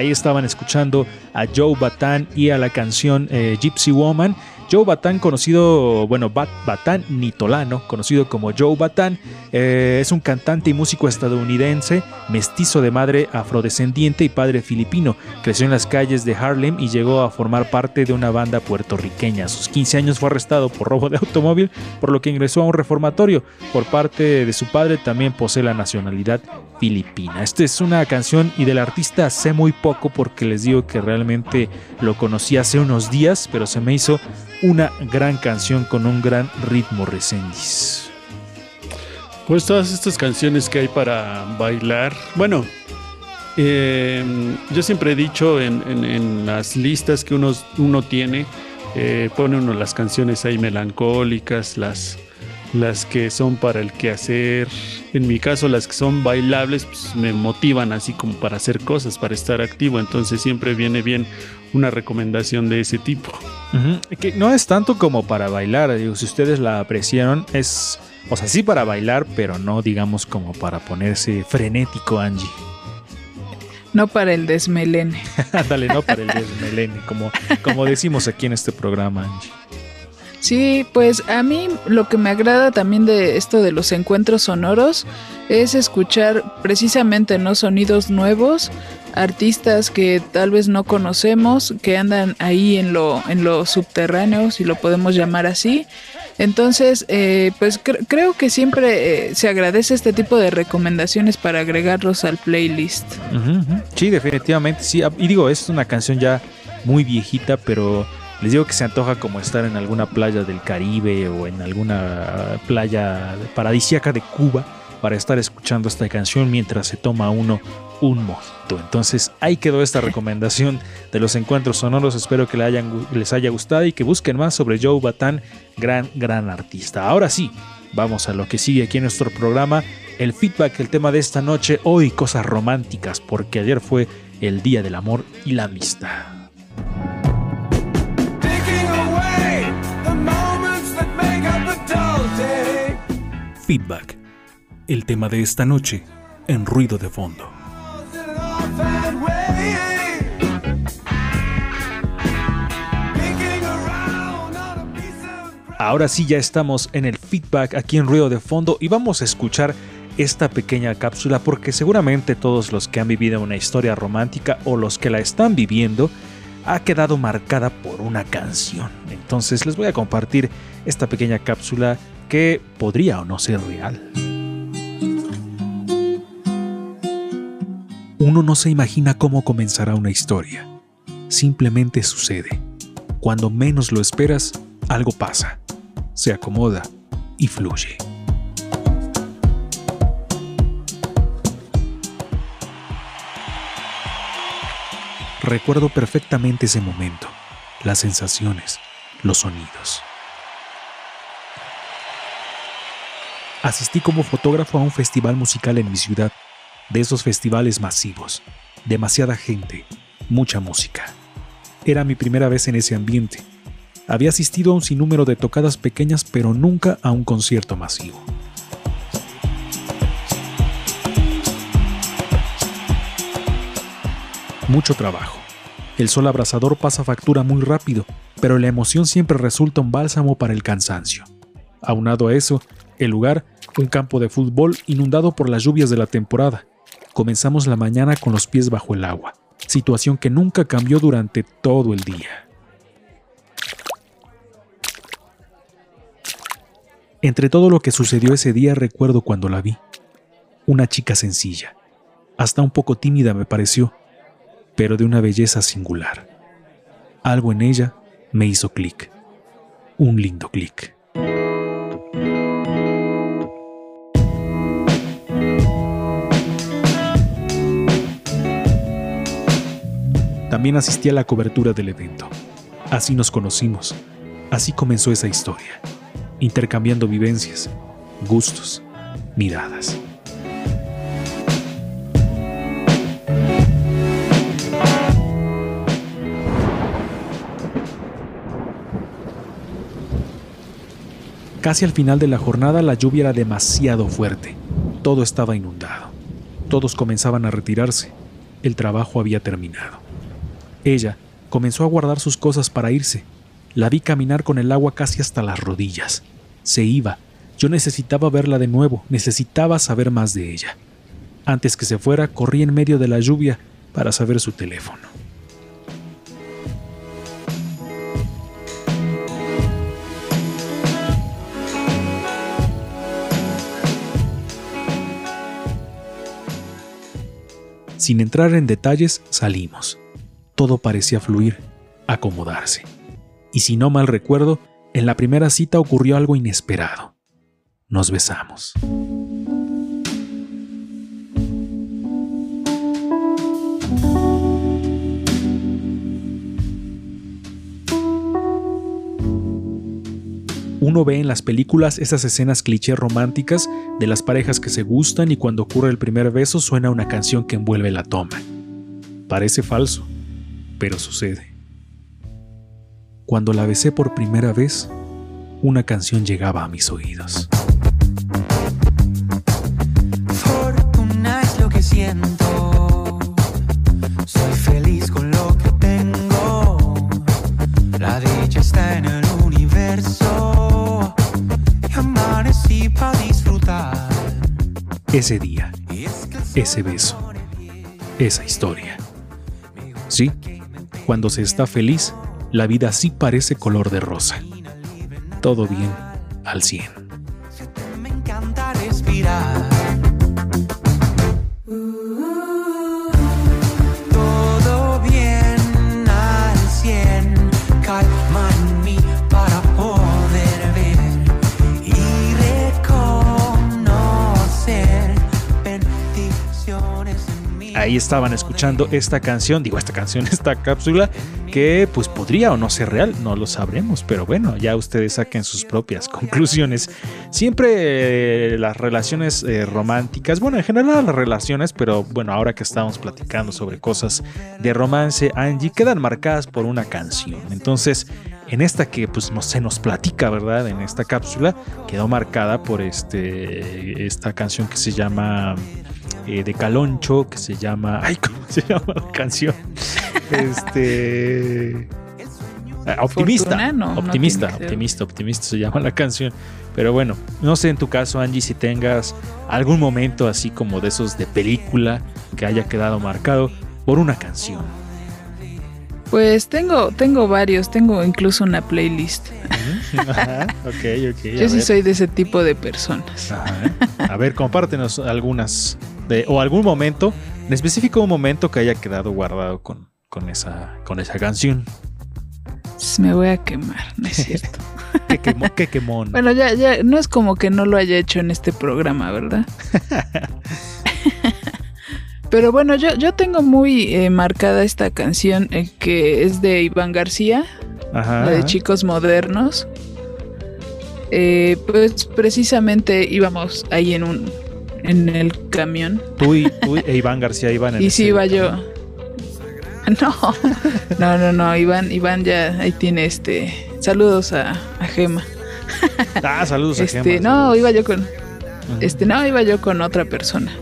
Ahí estaban escuchando a Joe Batán y a la canción eh, Gypsy Woman. Joe Batán, conocido, bueno, Bat Batán Nitolano, conocido como Joe Batán, eh, es un cantante y músico estadounidense, mestizo de madre afrodescendiente y padre filipino. Creció en las calles de Harlem y llegó a formar parte de una banda puertorriqueña. A sus 15 años fue arrestado por robo de automóvil, por lo que ingresó a un reformatorio. Por parte de su padre también posee la nacionalidad filipina. Esta es una canción y del artista sé muy poco porque les digo que realmente lo conocí hace unos días, pero se me hizo una gran canción con un gran ritmo Resendiz. Pues todas estas canciones que hay para bailar, bueno, eh, yo siempre he dicho en las listas que uno, uno tiene, eh, pone uno las canciones ahí melancólicas, las, las que son para el quehacer. En mi caso, las que son bailables, pues, me motivan así como para hacer cosas, para estar activo. Entonces siempre viene bien una recomendación de ese tipo. Que no es tanto como para bailar, digo, si ustedes la apreciaron, es, o sea, sí para bailar, pero no digamos como para ponerse frenético, Angie. No para el desmelene. (laughs) Ándale, no para el desmelene, como, como decimos aquí en este programa, Angie. Sí, pues a mí lo que me agrada también de esto de los encuentros sonoros es escuchar precisamente no sonidos nuevos, artistas que tal vez no conocemos, que andan ahí en lo, en lo subterráneo, si lo podemos llamar así. Entonces, eh, pues cre- creo que siempre eh, se agradece este tipo de recomendaciones para agregarlos al playlist. Sí, definitivamente, sí. Y digo, es una canción ya muy viejita, pero les digo que se antoja como estar en alguna playa del Caribe o en alguna playa paradisíaca de Cuba para estar escuchando esta canción mientras se toma uno un mojito. Entonces ahí quedó esta (laughs) recomendación de los encuentros sonoros. Espero que les haya gustado y que busquen más sobre Joe Batán, gran, gran artista. Ahora sí, vamos a lo que sigue aquí en nuestro programa. El feedback, el tema de esta noche, hoy cosas románticas, porque ayer fue el Día del Amor y la Amistad. Feedback, el tema de esta noche en ruido de fondo. Ahora sí ya estamos en el feedback aquí en ruido de fondo y vamos a escuchar esta pequeña cápsula porque seguramente todos los que han vivido una historia romántica o los que la están viviendo ha quedado marcada por una canción. Entonces les voy a compartir esta pequeña cápsula que podría o no ser real. Uno no se imagina cómo comenzará una historia. Simplemente sucede. Cuando menos lo esperas, algo pasa, se acomoda y fluye. Recuerdo perfectamente ese momento, las sensaciones, los sonidos. Asistí como fotógrafo a un festival musical en mi ciudad, de esos festivales masivos, demasiada gente, mucha música. Era mi primera vez en ese ambiente. Había asistido a un sinnúmero de tocadas pequeñas, pero nunca a un concierto masivo. Mucho trabajo. El sol abrasador pasa factura muy rápido, pero la emoción siempre resulta un bálsamo para el cansancio. Aunado a eso, el lugar, un campo de fútbol inundado por las lluvias de la temporada. Comenzamos la mañana con los pies bajo el agua, situación que nunca cambió durante todo el día. Entre todo lo que sucedió ese día recuerdo cuando la vi. Una chica sencilla, hasta un poco tímida me pareció, pero de una belleza singular. Algo en ella me hizo clic. Un lindo clic. También asistí a la cobertura del evento. Así nos conocimos. Así comenzó esa historia. Intercambiando vivencias, gustos, miradas. Casi al final de la jornada la lluvia era demasiado fuerte. Todo estaba inundado. Todos comenzaban a retirarse. el trabajo había terminado. Ella comenzó a guardar sus cosas para irse. La vi caminar con el agua casi hasta las rodillas. Se iba. Yo necesitaba verla de nuevo, necesitaba saber más de ella. Antes que se fuera, corrí en medio de la lluvia para saber su teléfono. Sin entrar en detalles, salimos. Todo parecía fluir, acomodarse. Y si no mal recuerdo, en la primera cita ocurrió algo inesperado. Nos besamos. Uno ve en las películas esas escenas cliché románticas de las parejas que se gustan y cuando ocurre el primer beso suena una canción que envuelve la toma. Parece falso, pero sucede. Cuando la besé por primera vez, una canción llegaba a mis oídos. Fortuna es lo que siento. Soy feliz con lo que tengo. La dicha está en el universo. Y amanecí para disfrutar. Ese día, ese beso, esa historia. Sí, cuando se está feliz, la vida sí parece color de rosa. Todo bien al 100. Ahí estaban escuchando esta canción, digo esta canción, (laughs) esta cápsula, que pues podría o no ser real, no lo sabremos, pero bueno, ya ustedes saquen sus propias conclusiones. Siempre eh, las relaciones eh, románticas, bueno, en general las relaciones, pero bueno, ahora que estamos platicando sobre cosas de romance, Angie, quedan marcadas por una canción. Entonces, en esta que pues no se nos platica, ¿verdad? En esta cápsula quedó marcada por este esta canción que se llama eh, de Caloncho, que se llama. Ay, ¿cómo se llama la canción? Este. ah, Optimista. Fortuna, no, optimista, optimista, optimista se llama la canción. Pero bueno, no sé en tu caso, Angie, si tengas algún momento así como de esos de película que haya quedado marcado por una canción. Pues tengo, tengo varios, tengo incluso una playlist. Ajá, ok, ok. Yo sí ver. soy de ese tipo de personas. Ajá. A ver, compártenos algunas de, o algún momento, en específico un momento que haya quedado guardado con, con esa, con esa canción. Me voy a quemar, no es cierto. (laughs) Qué, quemo- qué quemón. Bueno, ya, ya, no es como que no lo haya hecho en este programa, ¿verdad? (laughs) Pero bueno, yo, yo tengo muy eh, marcada esta canción eh, que es de Iván García, Ajá, la de ajá. Chicos Modernos. Eh, pues precisamente íbamos ahí en un en el camión Tú y, tú e Iván García iban en y sí iba yo. (laughs) No, no, no, no, Iván, Iván ya ahí tiene este. Saludos a, a Gema. Ah, saludos a Este, Gema, no, saludos. iba yo con. Este, no, iba yo con otra persona.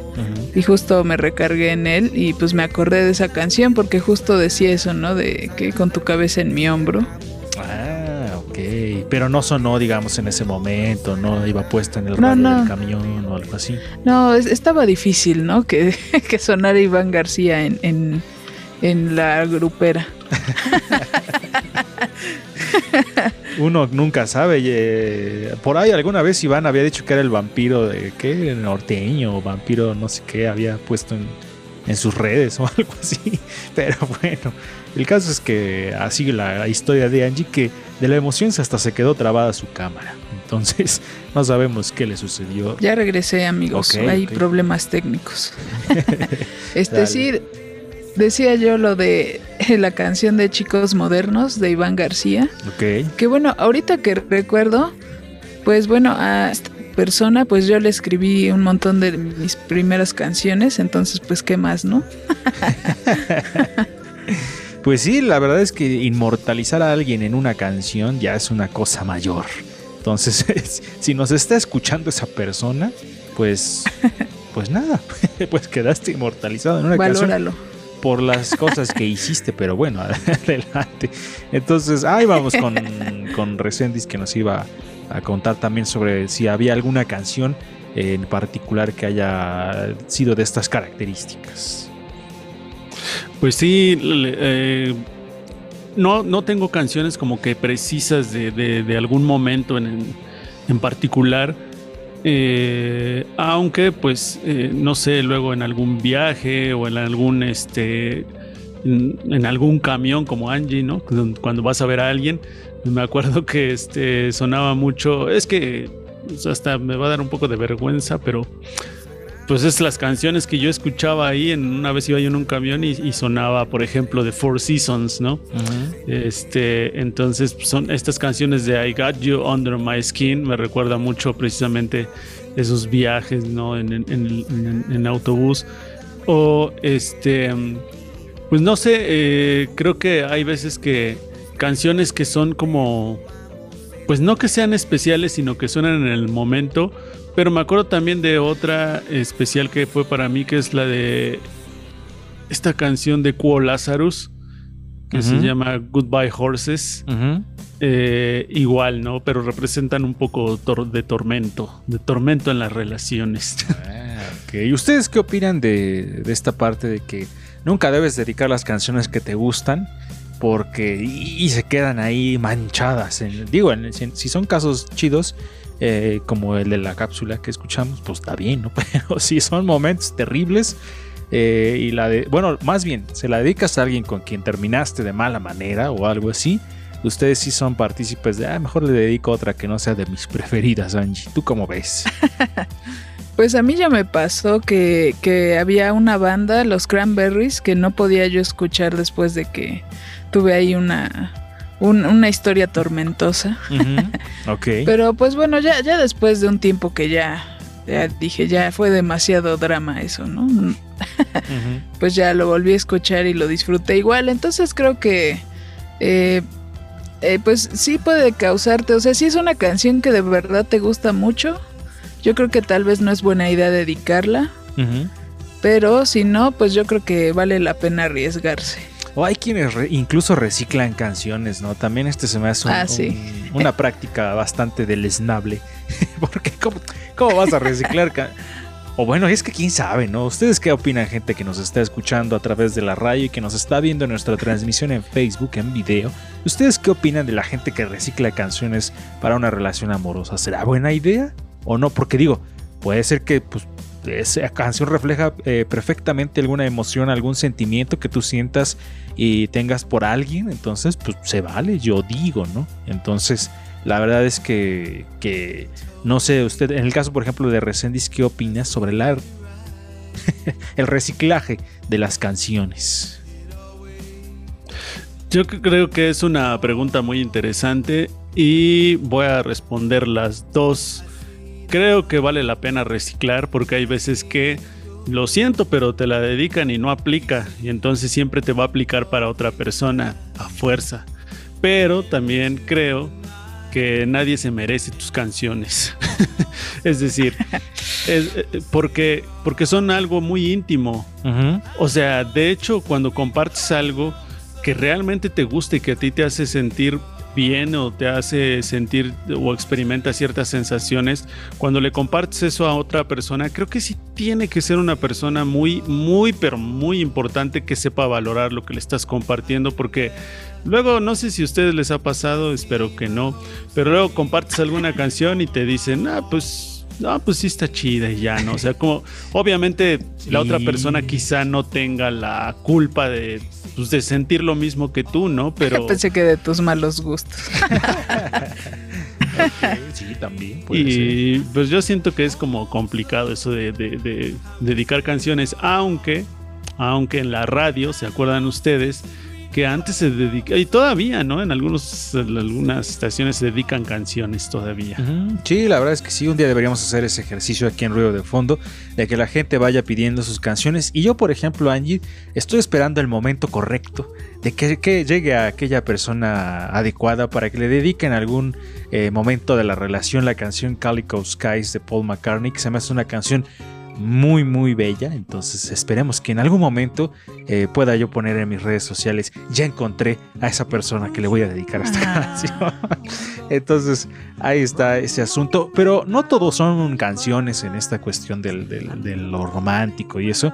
Y justo me recargué en él y pues me acordé de esa canción porque justo decía eso, ¿no? De que con tu cabeza en mi hombro. Ah, ok. Pero no sonó, digamos, en ese momento, no iba puesta en el No, radio no. del camión o algo así. No, es- estaba difícil, ¿no? Que, (laughs) que sonara Iván García en, en, en la grupera. (laughs) Uno nunca sabe. eh, por ahí alguna vez Iván había dicho que era el vampiro de qué, norteño o vampiro no sé qué había puesto en, en sus redes o (laughs) algo así. Pero bueno, el caso es que así la, la historia de Angie que de la emoción hasta se quedó trabada su cámara. Entonces (laughs) no sabemos qué le sucedió. Ya regresé, amigos. Hay problemas técnicos. (laughs) este sí, decía yo lo de la canción de Chicos Modernos de Iván García. Ok. Que bueno, ahorita que recuerdo, pues bueno, a esta persona, pues yo le escribí un montón de mis primeras canciones, entonces pues qué más, ¿no? (laughs) Pues sí, la verdad es que inmortalizar a alguien en una canción ya es una cosa mayor. Entonces, (laughs) si nos está escuchando esa persona, pues, pues nada, (laughs) pues quedaste inmortalizado en una Valóralo. canción por las cosas que hiciste, pero bueno, (laughs) adelante. Entonces, ahí vamos con, (laughs) con Resendiz que nos iba a contar también sobre si había alguna canción en particular que haya sido de estas características. Pues sí, eh, no, no tengo canciones como que precisas de, de- de algún momento en, en particular. Eh, aunque, pues, eh, no sé, luego en algún viaje o en algún este. En, algún camión como Angie, ¿no? Cuando vas a ver a alguien, me acuerdo que este sonaba mucho. Es que hasta me va a dar un poco de vergüenza, pero pues es las canciones que yo escuchaba ahí. En una vez iba yo en un camión y, y sonaba, por ejemplo, de Four Seasons, ¿no? Este, entonces son estas canciones de I Got You Under My Skin. Me recuerda mucho precisamente esos viajes, ¿no? En, en- en- en- en autobús. O este, pues no sé, eh, creo que hay veces que canciones que son como pues no que sean especiales, sino que suenan en el momento. Pero me acuerdo también de otra especial que fue para mí, que es la de esta canción de Quo Lazarus, que se llama Goodbye Horses. Eh, igual, ¿no? Pero representan un poco tor- de tormento, de tormento en las relaciones. Ok, ¿Y ustedes qué opinan de, de esta parte de que nunca debes dedicar las canciones que te gustan? Porque y, y se quedan ahí manchadas. en- digo, en- si, si son casos chidos, eh, como el de la cápsula que escuchamos, pues está bien, ¿no? (laughs) Pero si son momentos terribles eh, y la de, bueno, más bien, se la dedicas a alguien con quien terminaste de mala manera o algo así. Ustedes sí son partícipes de, ah, mejor le dedico otra que no sea de mis (laughs) preferidas, Angie. ¿Tú cómo ves? (laughs) Pues a mí ya me pasó que había una banda, los Cranberries, que no podía yo escuchar después de que tuve ahí una, un- una historia tormentosa. Ok. (laughs) Pero pues bueno, ya, ya después de un tiempo que ya, ya dije, ya fue demasiado drama eso, ¿no? (laughs) Pues ya lo volví a escuchar y lo disfruté igual. Entonces creo que, eh, eh, pues sí puede causarte, o sea, si es una canción que de verdad te gusta mucho, yo creo que tal vez no es buena idea dedicarla. Pero si no, pues yo creo que vale la pena arriesgarse. O hay quienes re- incluso reciclan canciones, ¿no? También este se me hace un- Ah, sí. un- una práctica bastante deleznable. (laughs) Porque ¿cómo, cómo vas a reciclar? o bueno, es que quién sabe, ¿no? ¿Ustedes qué opinan, gente que nos está escuchando a través de la radio y que nos está viendo en nuestra transmisión en Facebook, en video? ¿Ustedes qué opinan de la gente que recicla canciones para una relación amorosa? ¿Será buena idea o no? Porque digo, puede ser que pues, esa canción refleja eh, perfectamente alguna emoción, algún sentimiento que tú sientas y tengas por alguien, entonces pues se vale, yo digo, ¿no? Entonces, la verdad es que, que no sé, usted, en el caso, por ejemplo, de Resendiz, ¿qué opinas sobre (laughs) el reciclaje de las canciones? Yo creo que es una pregunta muy interesante y voy a responder las dos. Creo que vale la pena reciclar porque hay veces que lo siento, pero te la dedican y no aplica y entonces siempre te va a aplicar para otra persona a fuerza. Pero también creo que nadie se merece tus canciones. (laughs) es decir, (laughs) es- eh, porque, porque son algo muy íntimo. O sea, de hecho, cuando compartes algo que realmente te gusta y que a ti te hace sentir bien o te hace sentir o experimentas ciertas sensaciones, cuando le compartes eso a otra persona, creo que sí tiene que ser una persona muy, muy, pero muy importante que sepa valorar lo que le estás compartiendo, porque luego no sé si a ustedes les ha pasado, espero que no, pero luego compartes alguna canción y te dicen, ah, pues no, pues sí está chida y ya, ¿no? O sea, como obviamente la otra persona quizá no tenga la culpa de, pues, de sentir lo mismo que tú, ¿no? Pero... Pensé que de tus malos gustos. sí, también. puede Y pues yo siento que es como complicado eso de, de- de dedicar canciones, aunque, aunque en la radio, ¿se acuerdan ustedes? Que antes se dedica, y todavía, ¿no? En, algunos, en algunas estaciones se dedican canciones todavía. Sí, la verdad es que sí, un día deberíamos hacer ese ejercicio aquí en Ruido de Fondo, de que la gente vaya pidiendo sus canciones. Y yo, por ejemplo, Angie, estoy esperando el momento correcto de que, que llegue a aquella persona adecuada para que le dediquen algún eh, momento de la relación la canción Calico Skies de Paul McCartney, que se me hace una canción muy muy bella, entonces esperemos que en algún momento eh, pueda yo poner en mis redes sociales, ya encontré a esa persona que le voy a dedicar esta Ah. canción. (laughs) Entonces ahí está ese asunto, pero no todos son canciones en esta cuestión del- del- de lo romántico y eso.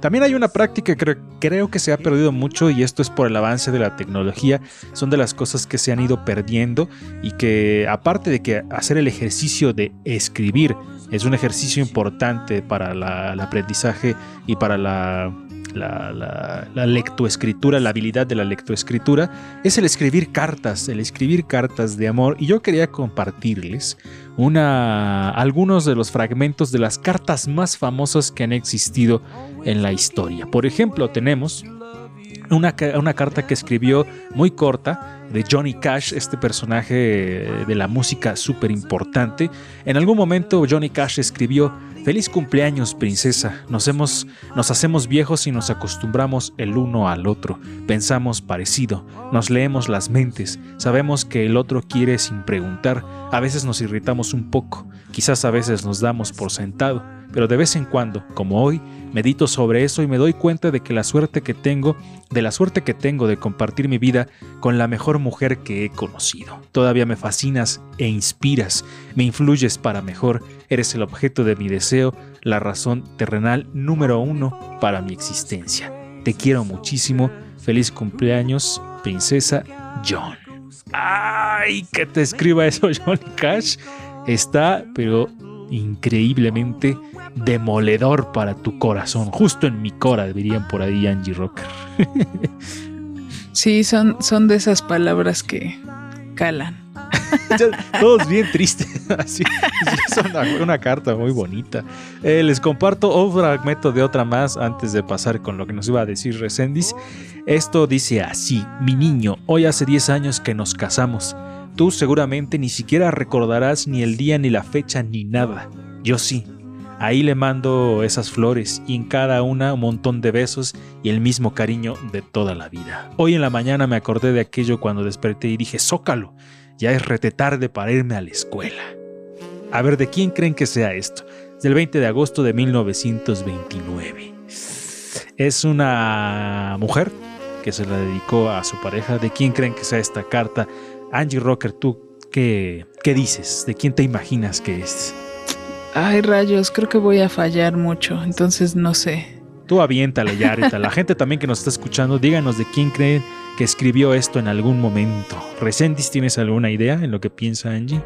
También hay una práctica que creo, creo que se ha perdido mucho y esto es por el avance de la tecnología. Son de las cosas que se han ido perdiendo y que aparte de que hacer el ejercicio de escribir es un ejercicio importante para la- el aprendizaje y para la, la, la- la lectoescritura, la habilidad de la lectoescritura, es el escribir cartas, el escribir cartas de amor. Y yo quería compartirles una, algunos de los fragmentos de las cartas más famosas que han existido en la historia. Por ejemplo, tenemos una, una carta que escribió muy corta de Johnny Cash, este personaje de la música súper importante. En algún momento Johnny Cash escribió, Feliz cumpleaños, princesa. Nos, hemos, nos hacemos viejos y nos acostumbramos el uno al otro. Pensamos parecido, nos leemos las mentes, sabemos que el otro quiere sin preguntar. A veces nos irritamos un poco, quizás a veces nos damos por sentado, pero de vez en cuando, como hoy, medito sobre eso y me doy cuenta de que la suerte que tengo, de la suerte que tengo de compartir mi vida con la mejor mujer que he conocido. Todavía me fascinas e inspiras, me influyes para mejor, eres el objeto de mi deseo, la razón terrenal número uno para mi existencia. Te quiero muchísimo, feliz cumpleaños, princesa John. ¡Ay! Que te escriba eso (laughs) Johnny Cash. Está, pero increíblemente demoledor para tu corazón. Justo en mi cora, dirían por ahí Angie Rocker. (laughs) Sí, son, son de esas palabras que calan. (laughs) Todos bien tristes. (laughs) Así, es una, una carta muy bonita. Eh, les comparto un fragmento de otra más antes de pasar con lo que nos iba a decir Resendis. Esto dice así: Mi niño, hoy hace 10 años que nos casamos. Tú seguramente ni siquiera recordarás ni el día, ni la fecha, ni nada. Yo sí. Ahí le mando esas flores y en cada una un montón de besos y el mismo cariño de toda la vida. Hoy en la mañana me acordé de aquello cuando desperté y dije, Zócalo, ya es rete tarde para irme a la escuela. A ver, ¿de quién creen que sea esto? Es del 20 de agosto de 1929. Es una mujer que se la dedicó a su pareja. ¿De quién creen que sea esta carta? Angie Rocker, ¿tú qué, qué dices? ¿De quién te imaginas que es? Ay, rayos, creo que voy a fallar mucho, entonces no sé. Tú aviéntale ya, ahorita. La gente también que nos está escuchando, díganos de quién creen que escribió esto en algún momento. Resentis, ¿tienes alguna idea en lo que piensa Angie?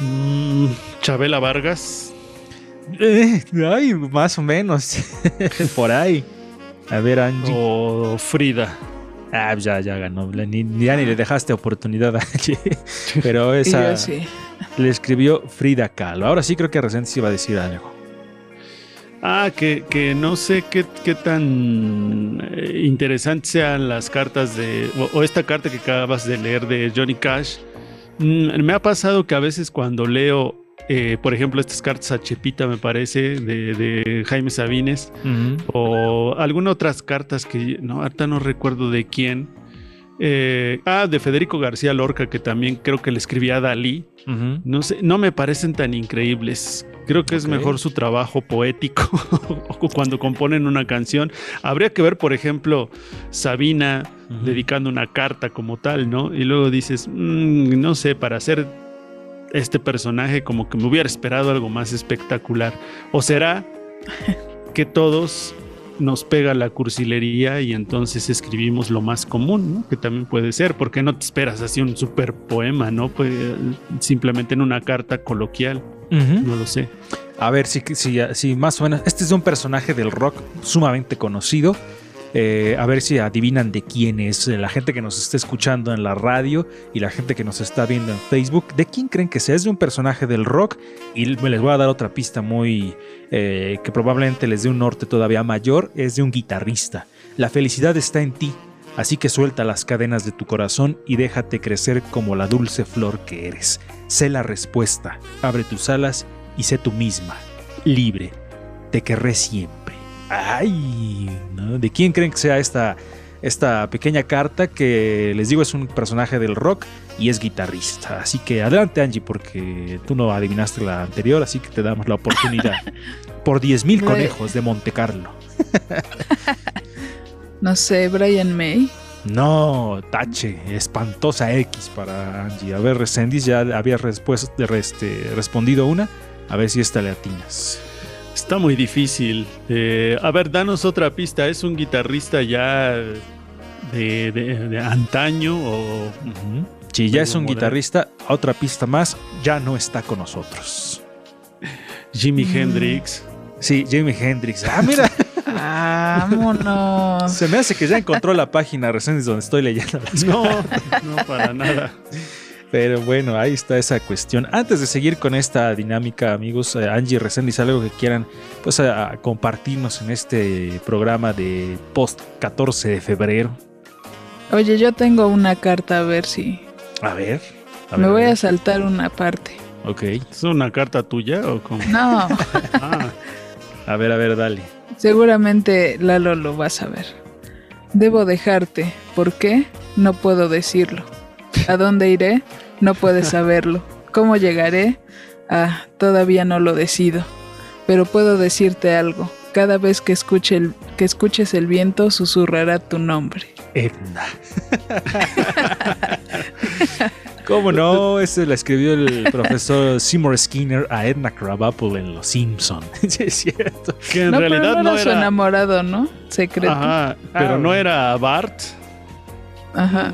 Mm, Chabela Vargas. Eh, ay, más o menos. (laughs) Por ahí. A ver, Angie. O Frida. Ah, ya, ya ganó. Ni, ni- ya ni le dejaste oportunidad a. (laughs) Pero esa yo sí. le escribió Frida Kahlo. Ahora sí creo que Resentis iba a decir algo. Ah, que, que no sé qué, qué tan eh, interesantes sean las cartas de. O, o esta carta que acabas de leer de Johnny Cash. Mm, me ha pasado que a veces cuando leo, eh, por ejemplo, estas cartas a Chepita, me parece, de, de Jaime Sabines, o algunas otras cartas que no, ahorita no recuerdo de quién. Eh, ah, de Federico García Lorca, que también creo que le escribía a Dalí. No sé, no me parecen tan increíbles. Creo que es mejor su trabajo poético (laughs) cuando componen una canción. Habría que ver, por ejemplo, Sabina dedicando una carta como tal, ¿no? Y luego dices, "Mm, no sé, para hacer este personaje como que me hubiera esperado algo más espectacular. ¿O será (laughs) que todos nos pega la cursilería y entonces escribimos lo más común, ¿no? Que también puede ser, porque no te esperas así un super poema, ¿no? Pues simplemente en una carta coloquial, no lo sé. A ver si, si, si más o menos. Este es de un personaje del rock sumamente conocido. Eh, a ver si adivinan de quién es. eh, La gente que nos está escuchando en la radio y la gente que nos está viendo en Facebook. ¿De quién creen que sea? Es de un personaje del rock. Y les voy a dar otra pista muy. eh, que probablemente les dé un norte todavía mayor. Es de un guitarrista. La felicidad está en ti. Así que suelta las cadenas de tu corazón y déjate crecer como la dulce flor que eres. Sé la respuesta. Abre tus alas y sé tú misma, libre. Te querré siempre. Ay, ¿no? ¿de quién creen que sea esta, esta pequeña carta que les digo es un personaje del rock y es guitarrista. Así que adelante Angie, porque tú no adivinaste la anterior, así que te damos la oportunidad. (laughs) Por 10 mil Bueno. conejos de Monte Carlo. (laughs) No sé, Brian May. No, tache, espantosa X para Angie. A ver, Resendis ya había respues- este, respondido una. A ver si esta le atinas. Está muy difícil. Eh, a ver, danos otra pista. ¿Es un guitarrista ya de, de- de antaño o...? Si ya es un guitarrista, otra pista más, ya no está con nosotros. Jimi Mm. Hendrix. Sí, Jimi Hendrix. Ah, mira. Vámonos. Se me hace que ya encontró la página Resendis donde estoy leyendo. las No, no para nada. Pero bueno, ahí está esa cuestión. Antes de seguir con esta dinámica, amigos, eh, Angie Resendis, algo que quieran pues a, a compartirnos en este programa de post 14 de febrero. Oye, yo tengo una carta a ver si. A ver. a Me ver, voy ver. a saltar una parte. Ok. ¿Es una carta tuya o cómo? No, (laughs) Ah, A ver, a ver, dale. seguramente Lalo lo va a saber. Debo dejarte. ¿Por qué? No puedo decirlo. ¿A dónde iré? No puedes (laughs) saberlo. ¿Cómo llegaré? Ah, todavía no lo decido. Pero puedo decirte algo. Cada vez que, escuche el- que escuches el viento, susurrará tu nombre. Edna. (laughs) ¿Cómo no? Ese la escribió el profesor Seymour Skinner a Edna Krabappel en Los Simpson. (laughs) sí, es cierto. que en no, realidad pero no, no, era su enamorado, ¿no? Secreto. Ajá, pero Ah, no era Bart. Ajá.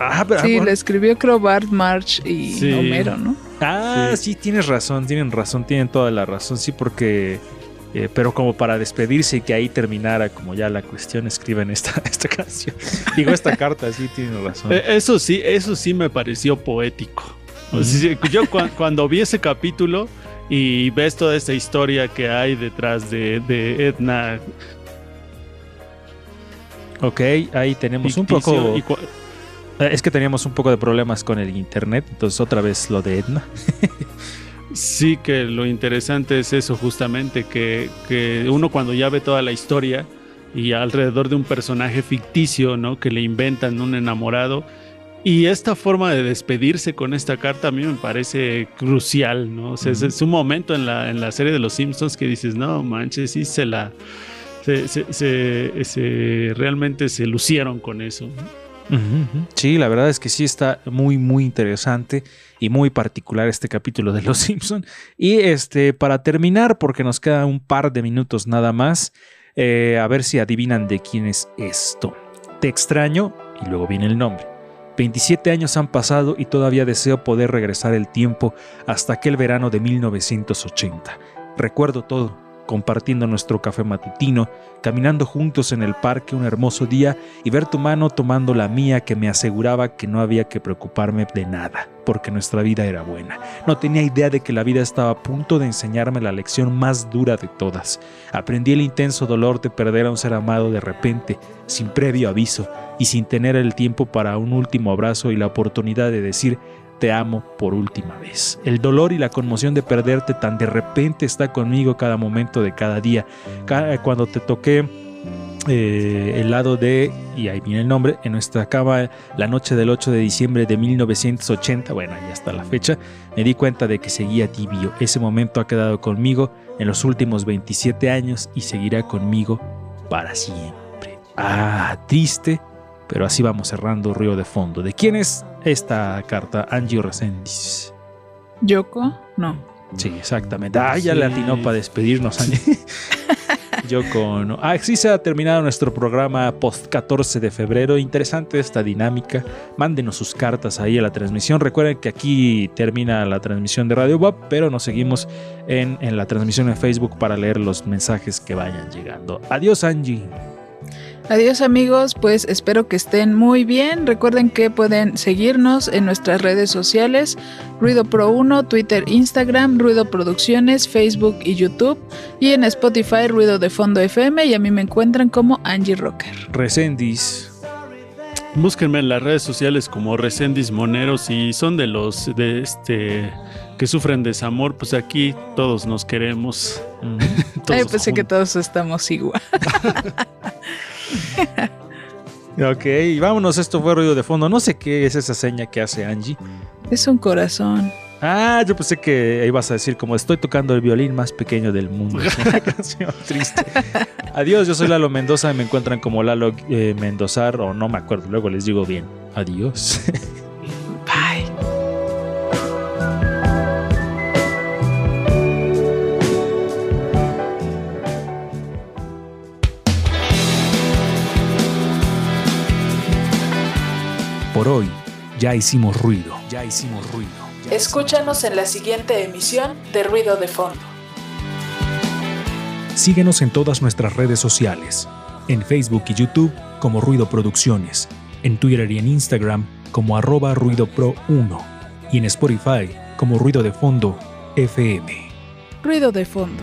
Ah, pero- Sí, ah, le escribió creo Bart March y Sí. Homero, ¿no? Ah, sí. tienes razón, tienen razón, tienen toda la razón, sí, porque... eh, pero como para despedirse y que ahí terminara como ya la cuestión, escriben esta, (laughs) esta canción. Digo, esta carta, sí, tienen razón. Eh, Eso sí, eso sí me pareció poético. O sea, yo cua- cuando vi ese capítulo y ves toda esta historia que hay detrás de, de Edna ok, ahí tenemos un poco... Eh, Es que teníamos un poco de problemas con el internet, entonces otra vez lo de Edna. (laughs) Sí, que lo interesante es eso justamente, que, que uno cuando ya ve toda la historia y alrededor de un personaje ficticio, ¿no? Que le inventan un enamorado. Y esta forma de despedirse con esta carta a mí me parece crucial, ¿no? O sea, es- es, un momento en la, en la serie de Los Simpsons que dices, no manches, sí se la... Se, se- se- se- realmente se lucieron con eso. Sí, la verdad es que sí está muy, muy interesante y muy particular este capítulo de Los Simpson. Y este, para terminar, porque nos queda un par de minutos nada más, eh, a ver si adivinan de quién es esto. Te extraño y luego viene el nombre. 27 años han pasado y todavía deseo poder regresar el tiempo hasta aquel verano de 1980. Recuerdo todo, compartiendo nuestro café matutino, caminando juntos en el parque un hermoso día y ver tu mano tomando la mía que me aseguraba que no había que preocuparme de nada, porque nuestra vida era buena. No tenía idea de que la vida estaba a punto de enseñarme la lección más dura de todas. Aprendí el intenso dolor de perder a un ser amado de repente, sin previo aviso y sin tener el tiempo para un último abrazo y la oportunidad de decir te amo por última vez. El dolor y la conmoción de perderte tan de repente está conmigo cada momento de cada día. Cuando te toqué eh, el lado de, y ahí viene el nombre, en nuestra cama la noche del 8 de diciembre de 1980, bueno, ya está la fecha, me di cuenta de que seguía tibio. Ese momento ha quedado conmigo en los últimos 27 años y seguirá conmigo para siempre. Ah, triste, pero así vamos cerrando Río de Fondo. ¿De quién es esta carta? Angie Resendiz. Yoko, no. Sí, exactamente. Ah, ya le Sí. atinó para despedirnos, Angie. (laughs) Yoko no. Ah, sí se ha terminado nuestro programa post 14 de febrero. Interesante esta dinámica. Mándenos sus cartas ahí a la transmisión. Recuerden que aquí termina la transmisión de Radio Bob, pero nos seguimos en, en la transmisión en Facebook para leer los mensajes que vayan llegando. Adiós, Angie. Adiós amigos, pues espero que estén muy bien. Recuerden que pueden seguirnos en nuestras redes sociales, Ruido Pro 1, Twitter, Instagram, Ruido Producciones, Facebook y YouTube. Y en Spotify, Ruido de Fondo FM. Y a mí me encuentran como Angie Rocker. Resendis. Búsquenme en las redes sociales como Recendis Moneros si son de los de este que sufren desamor, pues aquí todos nos queremos. Mm. (laughs) Todos Ay, pensé que todos estamos igual. (laughs) (laughs) Ok, vámonos, esto fue ruido de fondo. No sé qué es esa seña que hace Angie. Es un corazón. Ah, yo pensé que ibas a decir como estoy tocando el violín más pequeño del mundo. Es (laughs) (laughs) una canción triste. Adiós, yo soy Lalo Mendoza y me encuentran como Lalo eh, Mendozar o no me acuerdo, luego les digo bien. Adiós. Por hoy ya hicimos ruido. Ya hicimos ruido. Escúchanos en la siguiente emisión de Ruido de Fondo. Síguenos en todas nuestras redes sociales. En Facebook y YouTube como Ruido Producciones. En Twitter y en Instagram como arroba Ruido Pro 1. Y en Spotify como Ruido de Fondo FM. Ruido de Fondo.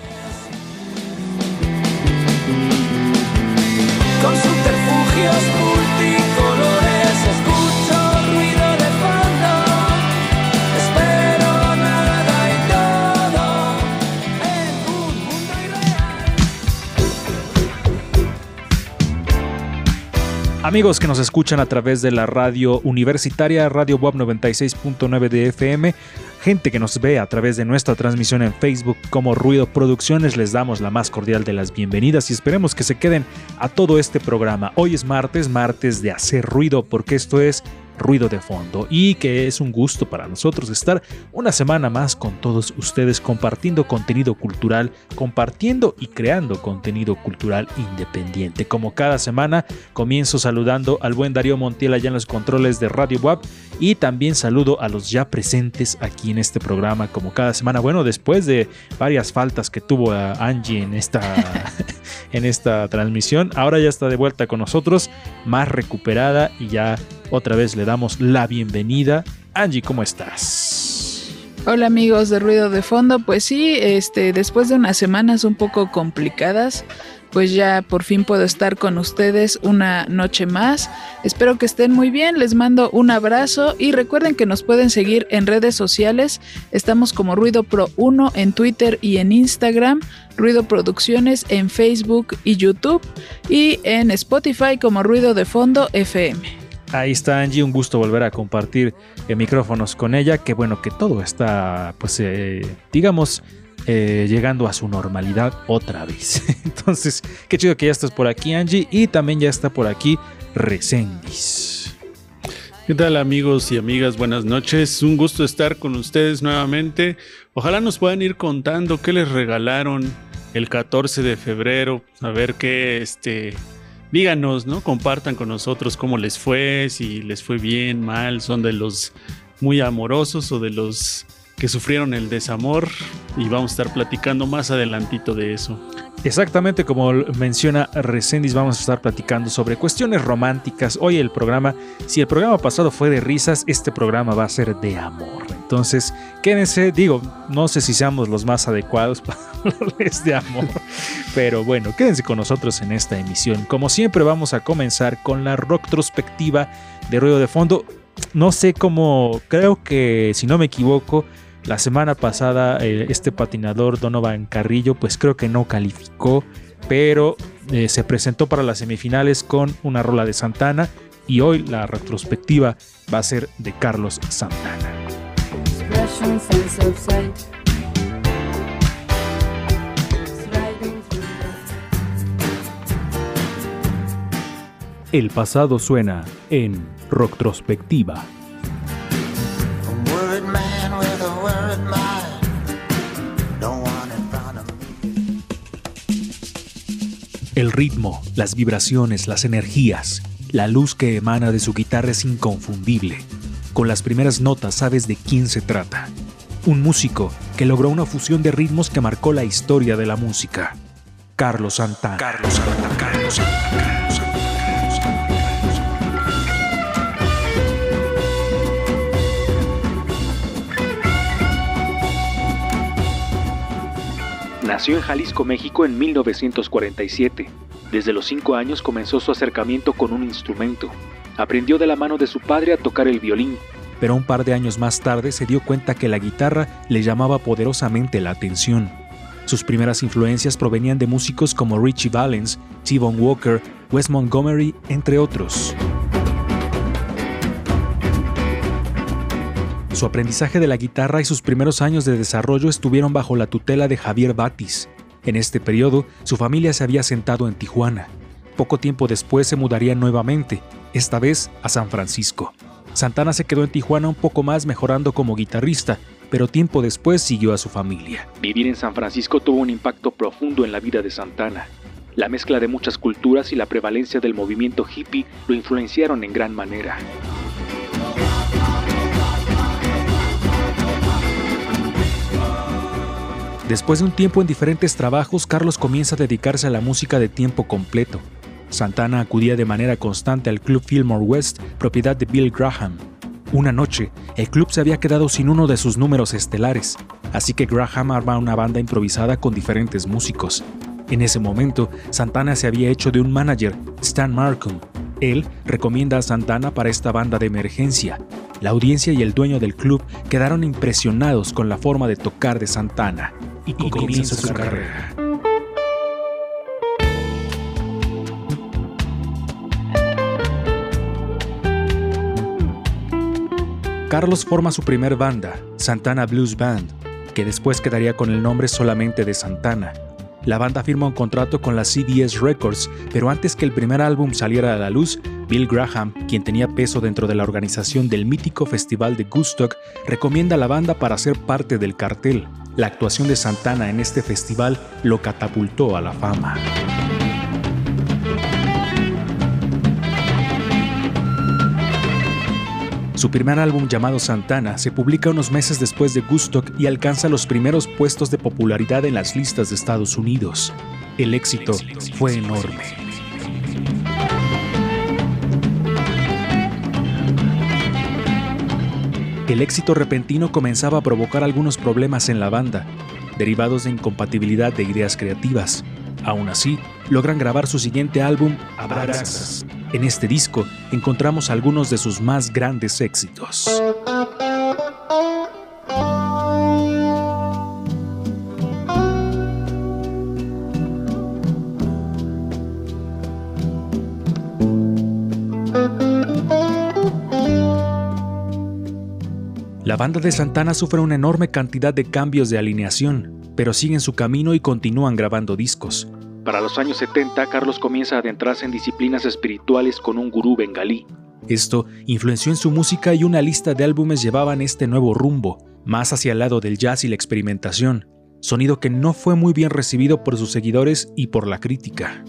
Amigos que nos escuchan a través de la radio universitaria Radio Web 96.9 de FM, gente que nos ve a través de nuestra transmisión en Facebook como Ruido Producciones, les damos la más cordial de las bienvenidas y esperemos que se queden a todo este programa. Hoy es martes, martes de hacer ruido porque esto es ruido de fondo y que es un gusto para nosotros estar una semana más con todos ustedes compartiendo contenido cultural, compartiendo y creando contenido cultural independiente. Como cada semana comienzo saludando al buen Darío Montiel allá en los controles de Radio WAP y también saludo a los ya presentes aquí en este programa como cada semana. Bueno, después de varias faltas que tuvo a Angie en esta (laughs) en esta transmisión, ahora ya está de vuelta con nosotros, más recuperada y ya otra vez le damos la bienvenida. Angie, ¿cómo estás? Hola amigos de Ruido de Fondo, pues sí, este, después de unas semanas un poco complicadas, pues ya por fin puedo estar con ustedes una noche más. Espero que estén muy bien, les mando un abrazo y recuerden que nos pueden seguir en redes sociales. Estamos como Ruido Pro 1 en Twitter y en Instagram, Ruido Producciones en Facebook y YouTube y en Spotify como Ruido de Fondo FM. Ahí está Angie, un gusto volver a compartir eh, micrófonos con ella, que bueno, que todo está, pues, eh, digamos, eh, llegando a su normalidad otra vez. (laughs) Entonces, qué chido que ya estás por aquí, Angie, y también ya está por aquí Resendis. ¿Qué tal amigos y amigas? Buenas noches. Un gusto estar con ustedes nuevamente. Ojalá nos puedan ir contando qué les regalaron el 14 de febrero. A ver qué, este, díganos, ¿no? Compartan con nosotros cómo les fue, si les fue bien, mal, son de los muy amorosos o de los que sufrieron el desamor y vamos a estar platicando más adelantito de eso. Exactamente como menciona Resendis, vamos a estar platicando sobre cuestiones románticas. Hoy el programa, si el programa pasado fue de risas, este programa va a ser de amor. Entonces, quédense, digo, no sé si seamos los más adecuados (laughs) para hablarles de amor, pero bueno, quédense con nosotros en esta emisión. Como siempre, vamos a comenzar con la retrospectiva de ruido de fondo. No sé cómo, creo que si no me equivoco, la semana pasada eh, este patinador Donovan Carrillo pues creo que no calificó, pero eh, se presentó para las semifinales con una rola de Santana y hoy la retrospectiva va a ser de Carlos Santana. El pasado suena en retrospectiva. El ritmo, las vibraciones, las energías, la luz que emana de su guitarra es inconfundible. Con las primeras notas sabes de quién se trata. Un músico que logró una fusión de ritmos que marcó la historia de la música. Carlos Santana. Carlos Santana. Carlos Santana. Nació en Jalisco, México en 1947. Desde los 5 años comenzó su acercamiento con un instrumento. Aprendió de la mano de su padre a tocar el violín. Pero un par de años más tarde se dio cuenta que la guitarra le llamaba poderosamente la atención. Sus primeras influencias provenían de músicos como Richie Valens, T-Bone Walker, Wes Montgomery, entre otros. Su aprendizaje de la guitarra y sus primeros años de desarrollo estuvieron bajo la tutela de Javier Batis. En este periodo, su familia se había asentado en Tijuana. Poco tiempo después se mudaría nuevamente, esta vez a San Francisco. Santana se quedó en Tijuana un poco más mejorando como guitarrista, pero tiempo después siguió a su familia. Vivir en San Francisco tuvo un impacto profundo en la vida de Santana. La mezcla de muchas culturas y la prevalencia del movimiento hippie lo influenciaron en gran manera. Después de un tiempo en diferentes trabajos, Carlos comienza a dedicarse a la música de tiempo completo. Santana acudía de manera constante al Club Fillmore West, propiedad de Bill Graham. Una noche, el club se había quedado sin uno de sus números estelares, así que Graham arma una banda improvisada con diferentes músicos. En ese momento, Santana se había hecho de un manager, Stan Markham. Él recomienda a Santana para esta banda de emergencia. La audiencia y el dueño del club quedaron impresionados con la forma de tocar de Santana y, comienza, su carrera. Carlos forma su primer banda, Santana Blues Band, que después quedaría con el nombre solamente de Santana. La banda firma un contrato con la CBS Records, pero antes que el primer álbum saliera a la luz, Bill Graham, quien tenía peso dentro de la organización del mítico Festival de Woodstock, recomienda a la banda para ser parte del cartel. La actuación de Santana en este festival lo catapultó a la fama. Su primer álbum llamado Santana se publica unos meses después de Woodstock y alcanza los primeros puestos de popularidad en las listas de Estados Unidos. El éxito fue enorme. El éxito repentino comenzaba a provocar algunos problemas en la banda, derivados de incompatibilidad de ideas creativas. Aún así, logran grabar su siguiente álbum, Abraxas. En este disco encontramos algunos de sus más grandes éxitos. La banda de Santana sufre una enorme cantidad de cambios de alineación, pero siguen su camino y continúan grabando discos. Para los años 70, Carlos comienza a adentrarse en disciplinas espirituales con un gurú bengalí. Esto influenció en su música y una lista de álbumes llevaban este nuevo rumbo, más hacia el lado del jazz y la experimentación, sonido que no fue muy bien recibido por sus seguidores y por la crítica.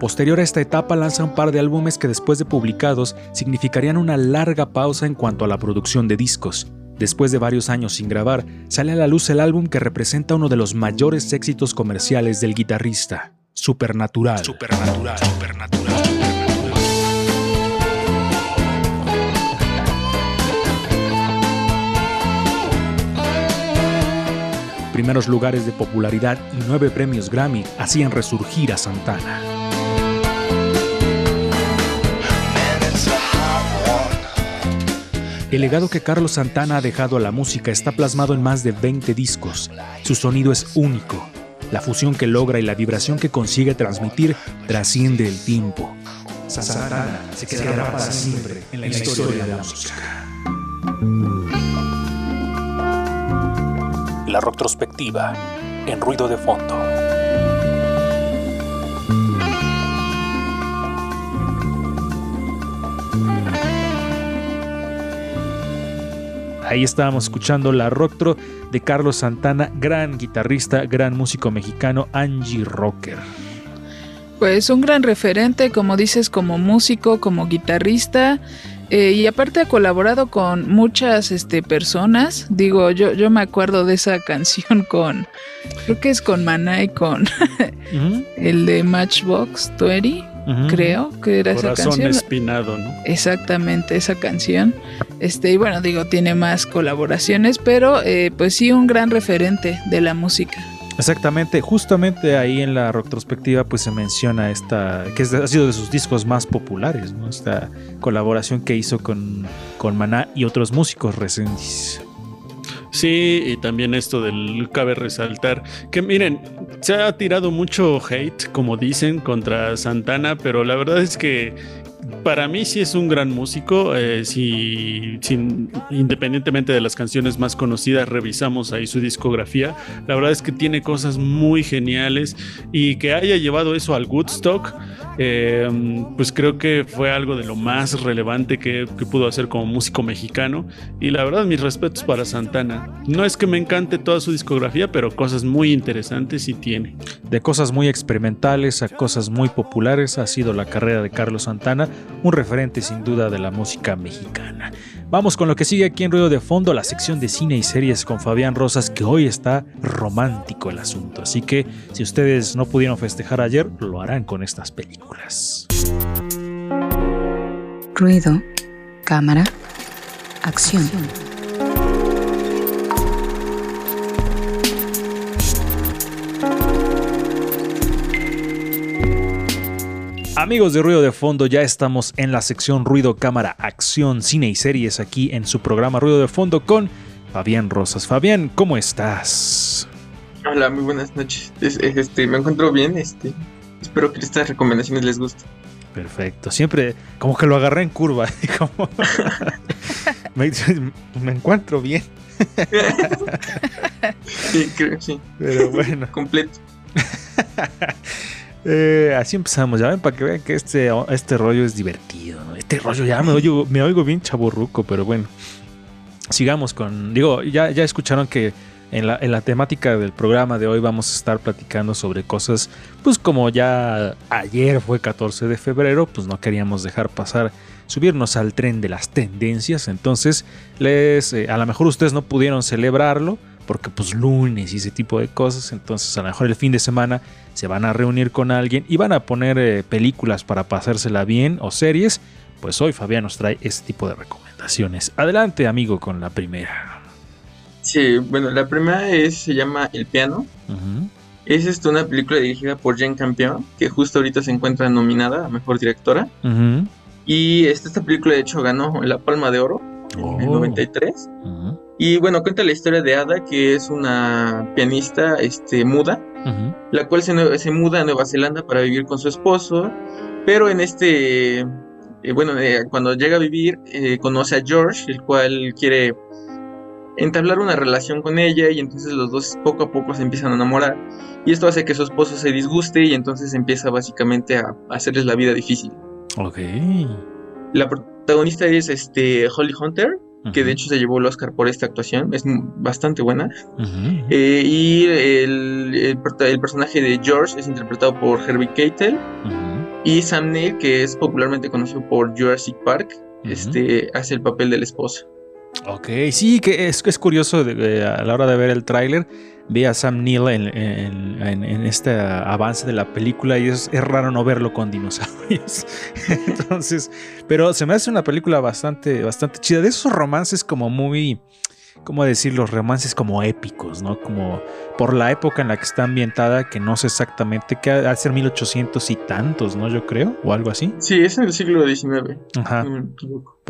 Posterior a esta etapa lanza un par de álbumes que después de publicados significarían una larga pausa en cuanto a la producción de discos. Después de varios años sin grabar, sale a la luz el álbum que representa uno de los mayores éxitos comerciales del guitarrista, Supernatural. Supernatural, Supernatural. Primeros lugares de popularidad y nueve premios Grammy hacían resurgir a Santana. El legado que Carlos Santana ha dejado a la música está plasmado en más de 20 discos. Su sonido es único. La fusión que logra y la vibración que consigue transmitir trasciende el tiempo. Santana se quedará para siempre en la historia de la música. La retrospectiva en ruido de fondo. Ahí estábamos escuchando la Rocktro de Carlos Santana, gran guitarrista, gran músico mexicano, Angie Rocker. Pues un gran referente, como dices, como músico, como guitarrista. eh, y aparte ha colaborado con muchas este, personas. Digo, yo, yo me acuerdo de esa (laughs) canción con, creo que es con Maná y con (laughs) el de Matchbox 20, ujú. creo que era esa Corazón canción. espinado, ¿no? Exactamente, esa canción. Este, y bueno, digo, tiene más colaboraciones, pero eh, pues sí, un gran referente de la música. Exactamente, justamente ahí en la retrospectiva pues se menciona esta, que ha sido de sus discos más populares, ¿no? Esta colaboración que hizo con, con Maná y otros músicos recientes. Sí, y también esto del cabe resaltar que miren, se ha tirado mucho hate, como dicen, contra Santana, pero la verdad es que para mí sí es un gran músico. eh, independientemente de las canciones más conocidas, revisamos ahí su discografía. La verdad es que tiene cosas muy geniales y que haya llevado eso al Woodstock, eh, pues creo que fue algo de lo más relevante que pudo hacer como músico mexicano. Y la verdad, mis respetos para Santana. No es que me encante toda su discografía, pero cosas muy interesantes sí tiene. De cosas muy experimentales a cosas muy populares ha sido la carrera de Carlos Santana, un referente sin duda de la música mexicana. Vamos con lo que sigue aquí en Ruido de Fondo, la sección de cine y series con Fabián Rosas, que hoy está romántico el asunto. Así que si ustedes no pudieron festejar ayer, lo harán con estas películas. Ruido, cámara, acción. Amigos de Ruido de Fondo, ya estamos en la sección Ruido, Cámara, Acción, Cine y Series aquí en su programa Ruido de Fondo con Fabián Rosas. Fabián, ¿cómo estás? Hola, muy buenas noches. Es- es- Este, me encuentro bien, este. Espero que estas recomendaciones les gusten. Perfecto, siempre como que lo agarré en curva. (laughs) como- (laughs) me, me encuentro bien, Sí, creo sí. pero bueno. Completo. (laughs) Eh, así empezamos, ya ven, para que vean que este, este rollo es divertido. Este rollo ya me oigo, me oigo bien chaburruco, pero bueno. Sigamos con. Digo, ya, ya escucharon que en la, en la temática del programa de hoy vamos a estar platicando sobre cosas, pues como ya ayer fue 14 de febrero, pues no queríamos dejar pasar, subirnos al tren de las tendencias. Entonces, les, eh, a lo mejor ustedes no pudieron celebrarlo, porque pues lunes y ese tipo de cosas. Entonces, a lo mejor el fin de semana se van a reunir con alguien y van a poner eh, películas para pasársela bien o series. Pues hoy Fabián nos trae ese tipo de recomendaciones. Adelante, amigo, con la primera. Sí, bueno, la primera es, se llama El Piano. Ujú. Es este, una película dirigida por Jane Campion, que justo ahorita se encuentra nominada a Mejor Directora. Y este, esta película, de hecho, ganó la Palma de Oro en el Oh. 93. Ujú. Y bueno, cuenta la historia de Ada, que es una pianista este, muda, la cual se, se muda a Nueva Zelanda para vivir con su esposo, pero en este, eh, bueno, eh, cuando llega a vivir, eh, conoce a George, el cual quiere entablar una relación con ella y entonces los dos poco a poco se empiezan a enamorar y esto hace que su esposo se disguste y entonces empieza básicamente a, a hacerles la vida difícil. Ok. La protagonista es este Holly Hunter, que de hecho se llevó el Oscar por esta actuación, es bastante buena. Eh, y el, el personaje de George es interpretado por Herbie Keitel. Y Sam Neill, que es popularmente conocido por Jurassic Park, este, hace el papel del esposo. Ok, sí, que es, es curioso a la hora de ver el tráiler, ve a Sam Neill en este avance de la película y es, es raro no verlo con dinosaurios. (laughs) Entonces, pero se me hace una película bastante, bastante chida. De esos romances como muy, ¿cómo decirlo? Romances como épicos, ¿no? Como por la época en la que está ambientada, que no sé exactamente, que ha de ser 1800 y tantos, ¿no? Yo creo, o algo así. Sí, es en el siglo XIX. Ajá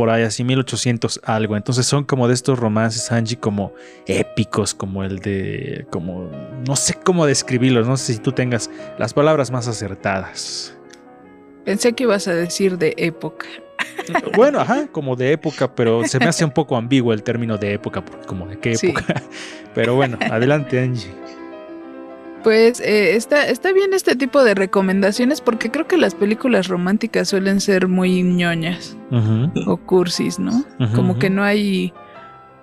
por ahí así 1800 algo. Entonces son como de estos romances Angie como épicos, como el de como no sé cómo describirlos, no sé si tú tengas las palabras más acertadas. Pensé que ibas a decir de época. (laughs) Bueno, ajá, como de época, pero se me hace un poco ambiguo el término de época, como de qué Sí. época. (laughs) Pero bueno, adelante Angie. Pues eh, está, está bien este tipo de recomendaciones porque creo que las películas románticas suelen ser muy ñoñas o cursis, ¿no? Como que no hay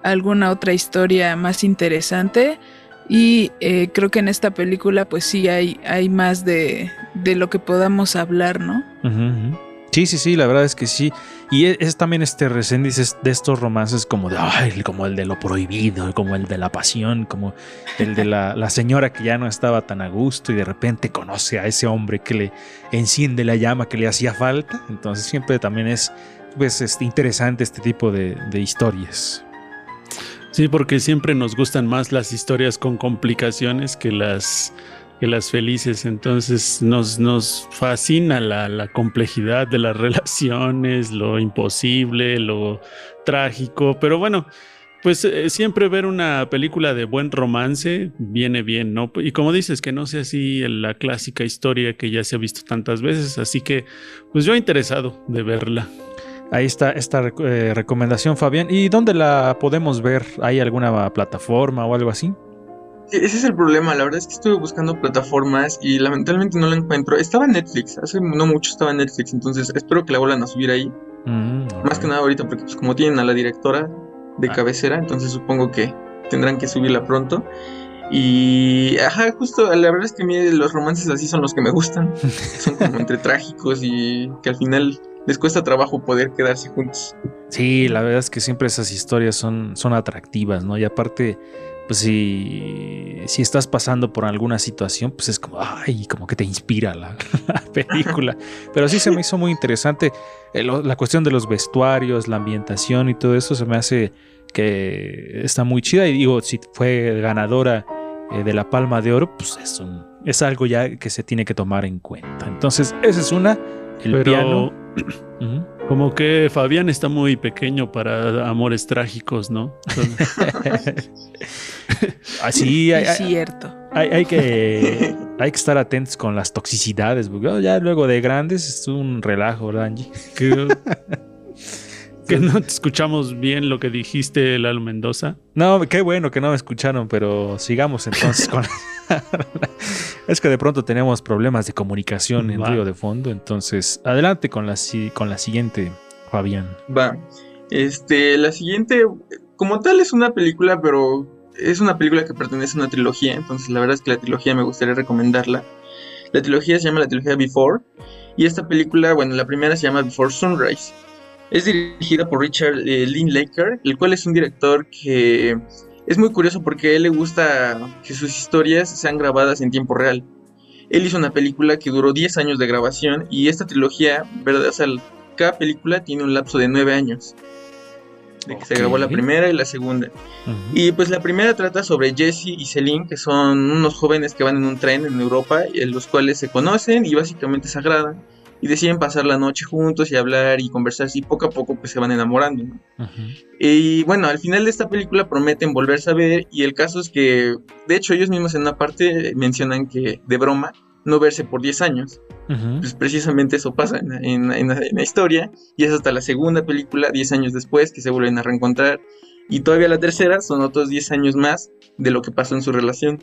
alguna otra historia más interesante. Y eh, creo que en esta película pues sí hay, hay más de, de lo que podamos hablar, ¿no? Ujú. Sí, sí, sí, la verdad es que sí. Y es, es también este Resendiz es de estos romances como de, ay, como el de lo prohibido, como el de la pasión, como el de la, señora que ya no estaba tan a gusto y de repente conoce a ese hombre que le enciende la llama que le hacía falta. Entonces siempre también es pues, este, interesante este tipo de historias. Sí, porque siempre nos gustan más las historias con complicaciones que las, que las felices. Entonces nos, nos fascina la, complejidad de las (laughs) relaciones, lo imposible, lo trágico. Pero bueno, pues eh, siempre ver una película de buen romance viene bien, ¿no? Y como dices, que no sea así la clásica historia que ya se ha visto tantas veces. Así que, pues yo interesado de verla. Ahí está esta eh, recomendación, Fabián. ¿Y dónde la podemos ver? ¿Hay alguna plataforma o algo así? Ese es el problema, la verdad es que estuve buscando plataformas y lamentablemente no la encuentro. Estaba en Netflix, hace no mucho estaba en Netflix, entonces espero que la vuelvan a subir ahí. Mm, Más que nada ahorita, porque pues como tienen a la directora de Ah. cabecera, entonces supongo que tendrán que subirla pronto. Y, ajá, justo, la verdad es que a mí los romances así son los que me gustan. (laughs) Son como entre trágicos y que al final les cuesta trabajo poder quedarse juntos. Sí, la verdad es que siempre esas historias son, son atractivas, ¿no? Y aparte, pues si, si estás pasando por alguna situación, pues es como, ay, como que te inspira la, (laughs) la película. Pero sí se me hizo muy interesante eh, la cuestión de los vestuarios, la ambientación y todo eso se me hace que está muy chida. Y digo, si fue ganadora eh, de la Palma de Oro, pues es, un- es algo ya que se tiene que tomar en cuenta. Entonces, esa es una, el Pero piano. (clears throat) como que Fabián está muy pequeño para amores trágicos, ¿no? (laughs) Así hay, Es hay- cierto. hay- hay que, hay que estar atentos con las toxicidades, porque oh, ya luego de grandes es un relajo, ¿verdad, Angie? Que, que no te escuchamos bien lo que dijiste, Lalo Mendoza. No, qué bueno que no me escucharon, pero sigamos entonces con... (laughs) (laughs) es que de pronto tenemos problemas de comunicación en Va. Río de Fondo, entonces adelante con la, con la siguiente, Fabián. Va. Este, la siguiente, como tal, es una película, pero es una película que pertenece a una trilogía. Entonces, la verdad es que la trilogía me gustaría recomendarla. La trilogía se llama la trilogía Before. Y esta película, bueno, la primera se llama Before Sunrise. Es dirigida por Richard eh, Linklater, el cual es un director que es muy curioso porque a él le gusta que sus historias sean grabadas en tiempo real. Él hizo una película que duró 10 años de grabación y esta trilogía, ¿verdad? O sea, cada película tiene un lapso de 9 años. De que se grabó la primera y la segunda. Y pues la primera trata sobre Jesse y Celine, que son unos jóvenes que van en un tren en Europa, en los cuales se conocen y básicamente se agradan. Y deciden pasar la noche juntos y hablar y conversar y poco a poco pues se van enamorando. Y bueno, al final de esta película prometen volverse a ver y el caso es que, de hecho ellos mismos en una parte mencionan que de broma no verse por 10 años. Pues precisamente eso pasa en, en- en la- en la historia y es hasta la segunda película, 10 años después, que se vuelven a reencontrar. Y todavía la tercera son otros 10 años más de lo que pasó en su relación.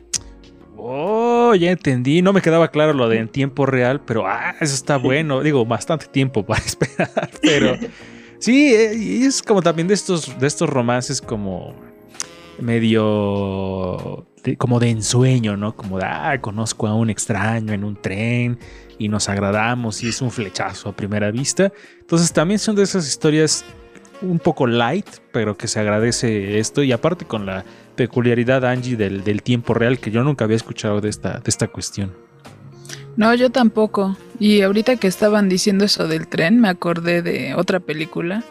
Oh, ya entendí. No me quedaba claro lo de en tiempo real, pero ah, eso está bueno. Digo, bastante tiempo para (laughs) esperar, pero sí, eh, es como también de estos, de estos romances como medio de- como de ensueño, ¿no? Como de, ah, conozco a un extraño en un tren y nos agradamos y es un flechazo a primera vista. Entonces también son de esas historias un poco light, pero que se agradece esto y aparte con la peculiaridad, Angie, del, del tiempo real, que yo nunca había escuchado de esta, de esta cuestión. No, yo tampoco. Y ahorita que estaban diciendo eso del tren, me acordé de otra película,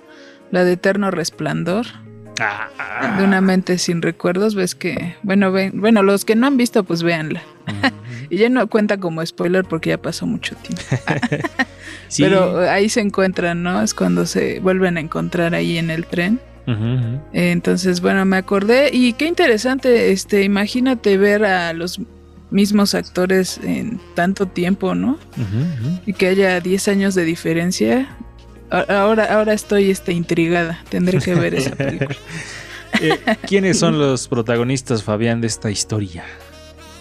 la de Eterno Resplandor, Ah, de una mente sin recuerdos. Ves que, bueno, ven, bueno, los que no han visto, pues véanla. Y ya no cuenta como spoiler porque ya pasó mucho tiempo. (laughs) (laughs) Sí. Pero ahí se encuentran, ¿no? Es cuando se vuelven a encontrar ahí en el tren. Entonces, bueno, me acordé y qué interesante, este, imagínate ver a los mismos actores en tanto tiempo, ¿no? Y que haya 10 años de diferencia. Ahora, ahora estoy este, intrigada, tendré que ver esa (laughs) película. Eh, ¿Quiénes son los protagonistas, Fabián, de esta historia?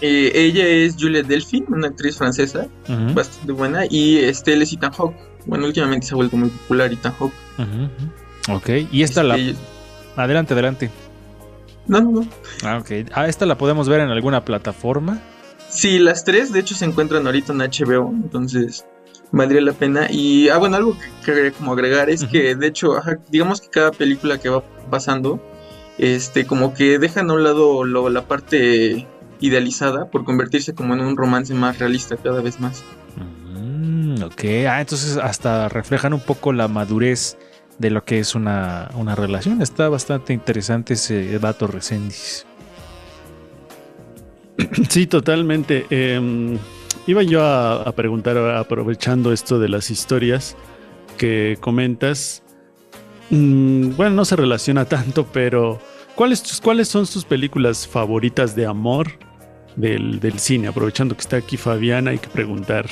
Eh, ella es Juliette Delphine, una actriz francesa bastante buena, y este, él es Ethan Hawke. Bueno, últimamente se ha vuelto muy popular Ethan Hawke. ujú. Ok, y esta la... Este, Adelante, adelante. No, no, no. Ah, ok. Ah, esta la podemos ver en alguna plataforma. Sí, las tres de hecho se encuentran ahorita en HBO, entonces valdría la pena. Y, ah, bueno, algo que quería como agregar es que de hecho, ajá, digamos que cada película que va pasando, este, como que dejan a un lado lo- la parte idealizada por convertirse como en un romance más realista cada vez más. Mm, ok. Ah, entonces hasta reflejan un poco la madurez de lo que es una, una relación. Está bastante interesante ese dato Resendiz. (clears throat) Sí, totalmente. Eh, iba yo a, a preguntar, aprovechando esto de las historias que comentas. Mm, bueno, no se relaciona tanto, pero ¿cuáles, tus- ¿cuáles son sus películas favoritas de amor del, del cine? Aprovechando que está aquí Fabián, hay que preguntar.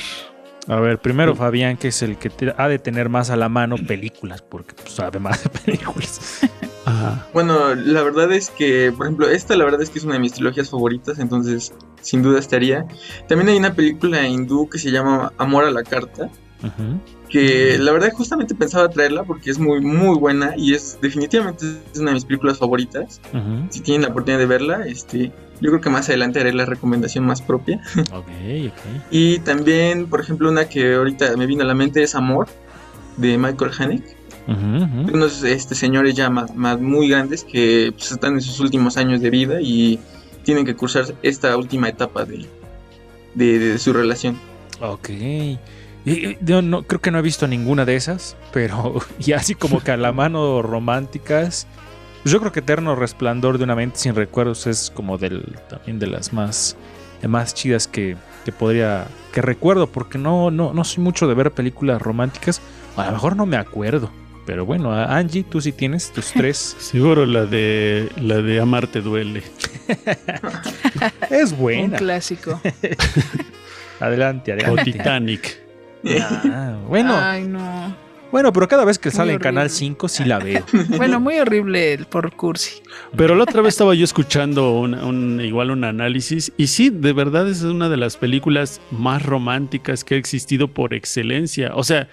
A ver, primero Fabián, que es el que te- ha de tener más a la mano películas, porque pues, sabe más de películas. (laughs) Ajá. Bueno, la verdad es que, por ejemplo, esta la verdad es que es una de mis trilogías favoritas, entonces sin duda estaría. También hay una película hindú que se llama Amor a la Carta, que la verdad justamente pensaba traerla porque es muy, muy buena y es definitivamente es una de mis películas favoritas. Si tienen la oportunidad de verla, este, yo creo que más adelante haré la recomendación más propia. Ok, ok. (laughs) Y también, por ejemplo, una que ahorita me vino a la mente es Amor, de Michael Haneke. Unos este, señores ya más, más muy grandes que pues, están en sus últimos años de vida y tienen que cursar esta última etapa de, de, de su relación. Ok. Y- yo no, creo que no he visto ninguna de esas, pero (laughs) y así como que a la (laughs) mano románticas. yo creo que Eterno Resplandor de una mente sin recuerdos es como del también de las más, de más chidas que, que podría que recuerdo, porque no, no, no soy mucho de ver películas románticas. A lo mejor no me acuerdo. Pero bueno, Angie, tú sí tienes tus (laughs) tres. Seguro la de la de Amarte duele. es Un buena. clásico. Adelante, adelante. O Titanic. Ah, bueno, Ay, no. bueno, pero cada vez que Muy sale en horrible. Canal 5 sí la veo. (laughs) Bueno, muy horrible el por cursi. Pero la otra vez estaba yo escuchando un, un- igual un análisis y sí, de verdad es una de las películas más románticas que ha existido por excelencia. O sea,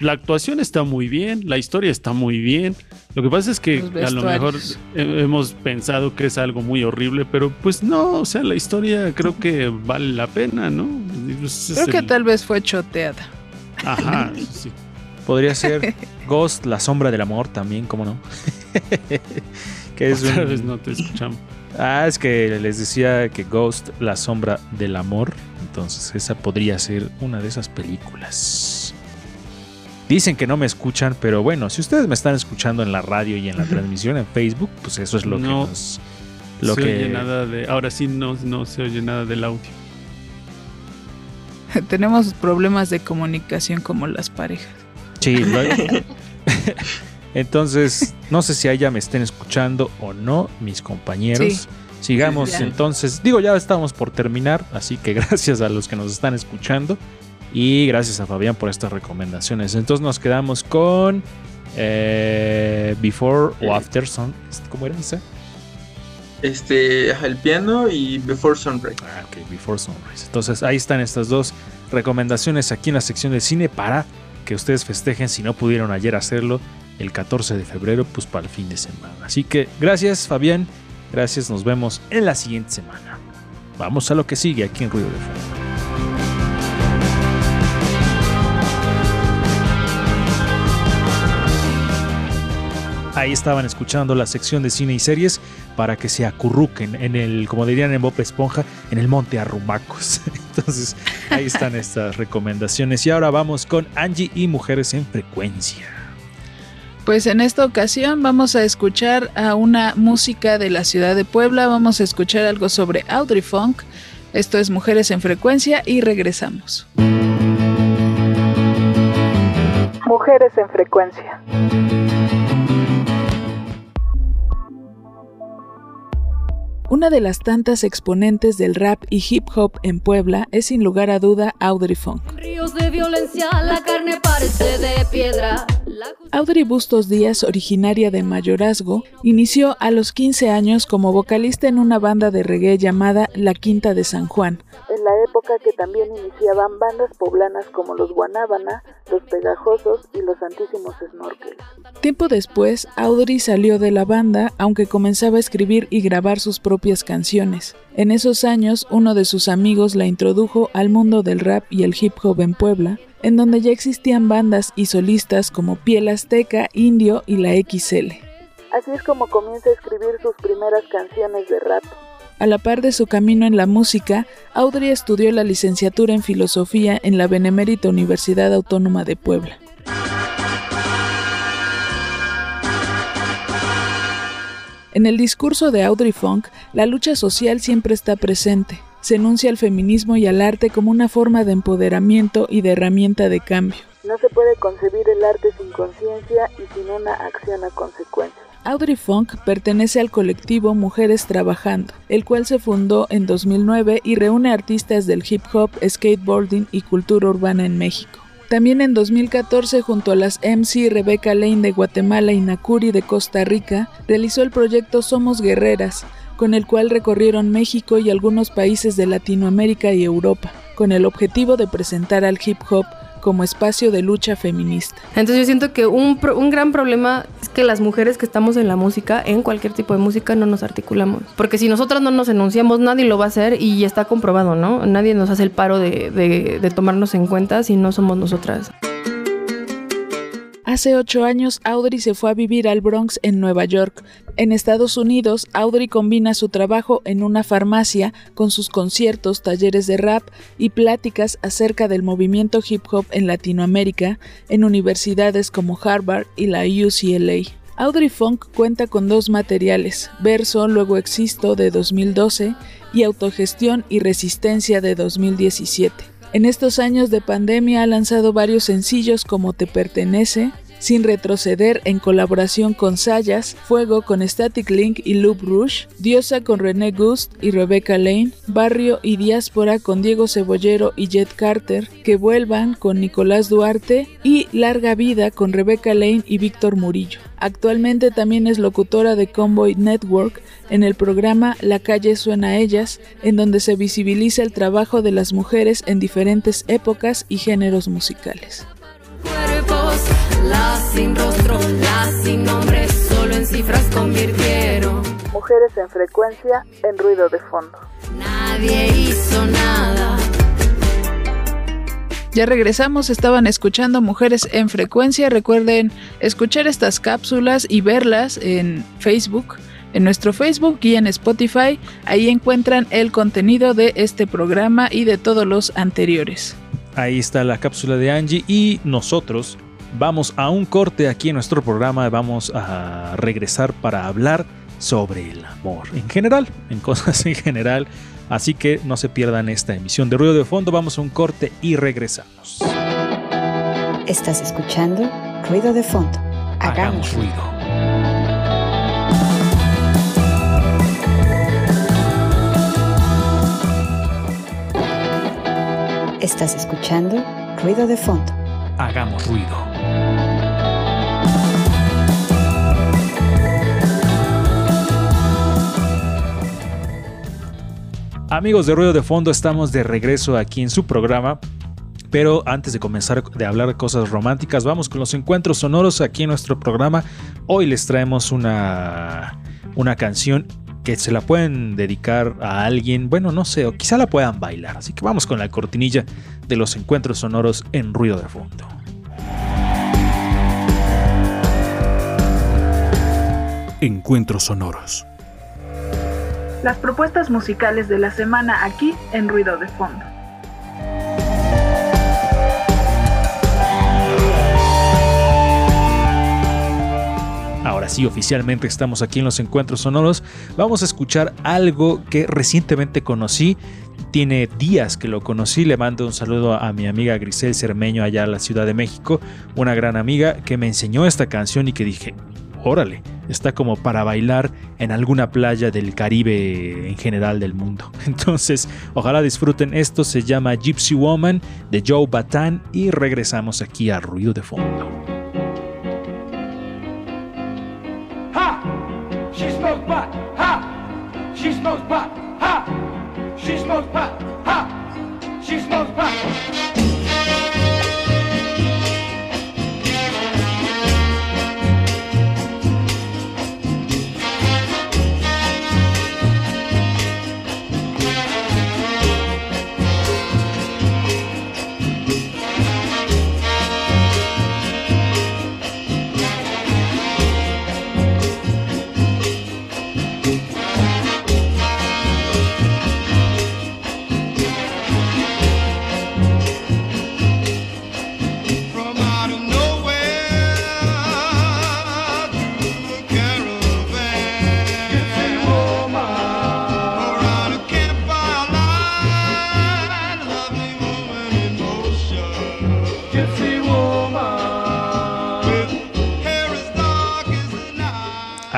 la actuación está muy bien, la historia está muy bien. Lo que pasa es que a lo mejor hemos pensado que es algo muy horrible, pero pues no, o sea, la historia creo que vale la pena, ¿no? Pues, es Creo que el- tal vez fue choteada. Ajá, (laughs) sí. Podría ser (laughs) Ghost, la sombra del amor también, ¿cómo no? (laughs) que es Otra un- vez no te escuchamos. Ah, es que les decía que Ghost, la sombra del amor. Entonces, esa podría ser una de esas películas. Dicen que no me escuchan, pero bueno, si ustedes me están escuchando en la radio y en la (laughs) transmisión en Facebook, pues eso es lo que No nos. Lo se que. oye nada de. Ahora sí no, no se oye nada del audio. (laughs) Tenemos problemas de comunicación como las parejas. Sí, (laughs) lo- Entonces, no sé si allá me estén escuchando o no, mis compañeros. Sí. Sigamos ya. entonces. Digo, ya estamos por terminar, así que gracias a los que nos están escuchando. Y gracias a Fabián por estas recomendaciones. Entonces nos quedamos con eh, Before o Eh. After Sun. ¿Cómo era esa? Este, el piano y Before Sunrise. Ah, ok, Before Sunrise. Entonces ahí están estas dos recomendaciones aquí en la sección de cine para que ustedes festejen si no pudieron ayer hacerlo el 14 de febrero, pues para el fin de semana. Así que gracias Fabián, gracias, nos vemos en la siguiente semana. Vamos a lo que sigue aquí en Ruido de Fondo. Ahí estaban escuchando la sección de cine y series para que se acurruquen en el, como dirían en Bob Esponja, en el monte Arrumacos. (laughs) Entonces, ahí están estas recomendaciones. Y ahora vamos con Angie y Mujeres en Frecuencia. Pues en esta ocasión vamos a escuchar a una música de la ciudad de Puebla, vamos a escuchar algo sobre Audrey Funk. Esto es Mujeres en Frecuencia y regresamos. Mujeres en Frecuencia. Una de las tantas exponentes del rap y hip hop en Puebla es sin lugar a duda Audrey Funk. Ríos de violencia, la carne parece de piedra. La Audrey Bustos Díaz, originaria de Mayorazgo, inició a los 15 años como vocalista en una banda de reggae llamada La Quinta de San Juan. En la época que también iniciaban bandas poblanas como los Guanábana, los Pegajosos y los Santísimos Snorkels. Tiempo después, Audrey salió de la banda, aunque comenzaba a escribir y grabar sus propias canciones. En esos años, uno de sus amigos la introdujo al mundo del rap y el hip hop en Puebla, en donde ya existían bandas y solistas como Piel Azteca, Indio y la XL. Así es como comienza a escribir sus primeras canciones de rap. A la par de su camino en la música, Audrey estudió la licenciatura en filosofía en la Benemérita Universidad Autónoma de Puebla. En el discurso de Audrey Funk, la lucha social siempre está presente. Se enuncia al feminismo y al arte como una forma de empoderamiento y de herramienta de cambio. No se puede concebir el arte sin conciencia y sin una acción a consecuencia. Audrey Funk pertenece al colectivo Mujeres Trabajando, el cual se fundó en 2009 y reúne artistas del hip hop, skateboarding y cultura urbana en México. También en 2014, junto a las MC Rebecca Lane de Guatemala y Nakuri de Costa Rica, realizó el proyecto Somos Guerreras, con el cual recorrieron México y algunos países de Latinoamérica y Europa, con el objetivo de presentar al hip hop como espacio de lucha feminista. Entonces yo siento que un, un gran problema es que las mujeres que estamos en la música, en cualquier tipo de música, no nos articulamos. Porque si nosotras no nos enunciamos, nadie lo va a hacer y está comprobado, ¿no? Nadie nos hace el paro de- de tomarnos en cuenta si no somos nosotras. Hace ocho años, Audrey se fue a vivir al Bronx, en Nueva York. En Estados Unidos, Audrey combina su trabajo en una farmacia con sus conciertos, talleres de rap y pláticas acerca del movimiento hip hop en Latinoamérica en universidades como Harvard y la UCLA. Audrey Funk cuenta con dos materiales, Verso, Luego Existo de 2012 y Autogestión y Resistencia de 2017. En estos años de pandemia ha lanzado varios sencillos como Te Pertenece, Sin Retroceder en colaboración con Sayas, Fuego con Static Link y Loop Rouge, Diosa con René Gust y Rebecca Lane, Barrio y Diáspora con Diego Cebollero y Jet Carter, Que Vuelvan con Nicolás Duarte y Larga Vida con Rebecca Lane y Víctor Murillo. Actualmente también es locutora de Convoy Network en el programa La calle suena a ellas, en donde se visibiliza el trabajo de las mujeres en diferentes épocas y géneros musicales. Las sin rostro, las sin nombre, solo en cifras convirtieron. Mujeres en frecuencia, en ruido de fondo. Nadie hizo nada. Ya regresamos, estaban escuchando Mujeres en Frecuencia. Recuerden escuchar estas cápsulas y verlas en Facebook, en nuestro Facebook y en Spotify. Ahí encuentran el contenido de este programa y de todos los anteriores. Ahí está la cápsula de Angie y nosotros vamos a un corte aquí en nuestro programa. Vamos a regresar para hablar sobre el amor en general, en cosas en general. Así que no se pierdan esta emisión de Ruido de Fondo. Vamos a un corte y regresamos. Estás escuchando Ruido de Fondo. Hagamos ruido. Estás escuchando Ruido de Fondo. Hagamos ruido. Amigos de Ruido de Fondo, estamos de regreso aquí en su programa. Pero antes de comenzar de hablar de cosas románticas, vamos con los encuentros sonoros aquí en nuestro programa. Hoy les traemos una, una canción que se la pueden dedicar a alguien, bueno, no sé, o quizá la puedan bailar. Así que vamos con la cortinilla de los encuentros sonoros en Ruido de Fondo. Encuentros sonoros. Las propuestas musicales de la semana aquí en Ruido de Fondo. Ahora sí, oficialmente estamos aquí en los encuentros sonoros. Vamos a escuchar algo que recientemente conocí. Tiene días que lo conocí. Le mando un saludo a mi amiga Grisel Cermeño allá en la Ciudad de México. Una gran amiga que me enseñó esta canción y que dije, órale, está como para bailar en alguna playa del Caribe en general del mundo. (laughs) Entonces, ojalá disfruten. Esto. Se llama Gypsy Woman de Joe Batan y regresamos aquí a Ruido de Fondo.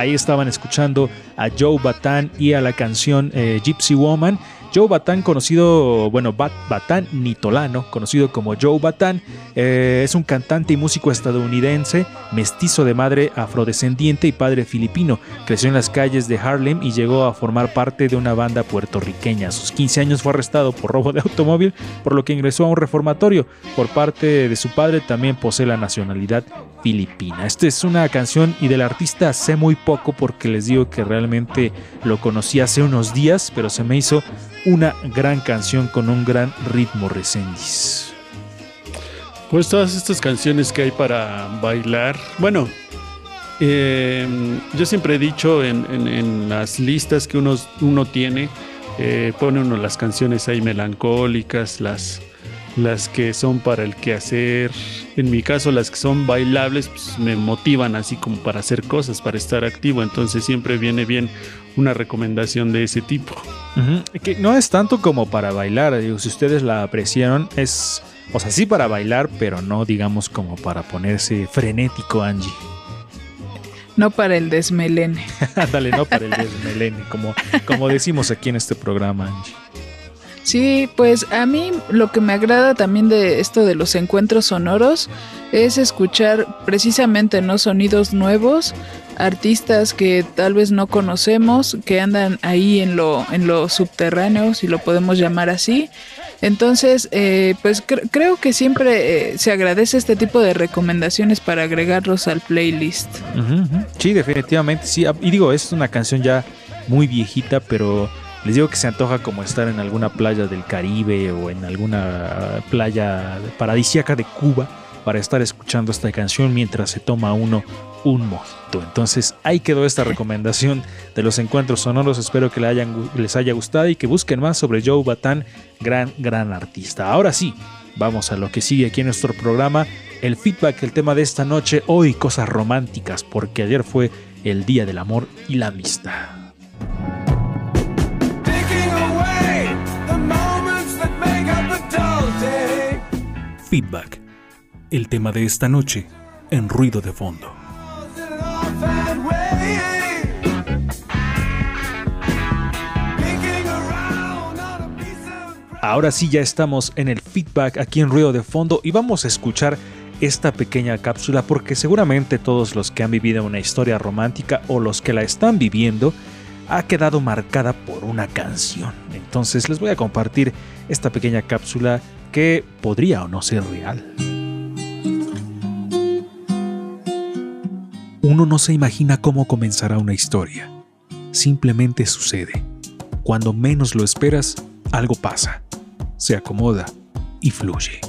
Ahí estaban escuchando a Joe Batán y a la canción eh, Gypsy Woman. Joe Batán, conocido, bueno, Bat Batán Nitolano, conocido como Joe Batán, eh, es un cantante y músico estadounidense, mestizo de madre afrodescendiente y padre filipino. Creció en las calles de Harlem y llegó a formar parte de una banda puertorriqueña. A sus 15 años fue arrestado por robo de automóvil, por lo que ingresó a un reformatorio. Por parte de su padre también posee la nacionalidad filipina. Esta es una canción y del artista sé muy poco porque les digo que realmente lo conocí hace unos días, pero se me hizo una gran canción con un gran ritmo Resendiz. Pues todas estas canciones que hay para bailar. Bueno, eh, yo siempre he dicho en las listas que uno, uno tiene, eh, pone uno las canciones ahí melancólicas, las, las que son para el quehacer. En mi caso, las que son bailables, pues, me motivan así como para hacer cosas, para estar activo. Entonces siempre viene bien una recomendación de ese tipo. Que no es tanto como para bailar, digo, si ustedes la apreciaron, es, o sea, sí para bailar, pero no digamos como para ponerse frenético, Angie. No para el desmelene. (laughs) Ándale, no para el desmelene, como, como decimos aquí en este programa, Angie. Sí, pues a mí lo que me agrada también de esto de los encuentros sonoros es escuchar precisamente no sonidos nuevos, artistas que tal vez no conocemos, que andan ahí en lo, en lo subterráneo, si lo podemos llamar así. Entonces, eh, pues cre- creo que siempre eh, se agradece este tipo de recomendaciones para agregarlos al playlist. Sí, definitivamente, sí. Y digo, es una canción ya muy viejita, pero les digo que se antoja como estar en alguna playa del Caribe o en alguna playa paradisíaca de Cuba para estar escuchando esta canción mientras se toma uno un mojito. Entonces ahí quedó esta (laughs) recomendación de los encuentros sonoros. Espero que les haya gustado y que busquen más sobre Joe Batán, gran, gran artista. Ahora sí, vamos a lo que sigue aquí en nuestro programa. El feedback, el tema de esta noche, hoy cosas románticas, porque ayer fue el Día del Amor y la Amistad. Feedback, el tema de esta noche en ruido de fondo. Ahora sí ya estamos en el feedback aquí en ruido de fondo y vamos a escuchar esta pequeña cápsula porque seguramente todos los que han vivido una historia romántica o los que la están viviendo ha quedado marcada por una canción. Entonces les voy a compartir esta pequeña cápsula que podría o no ser real. Uno no se imagina cómo comenzará una historia. Simplemente sucede. Cuando menos lo esperas, algo pasa, se acomoda y fluye.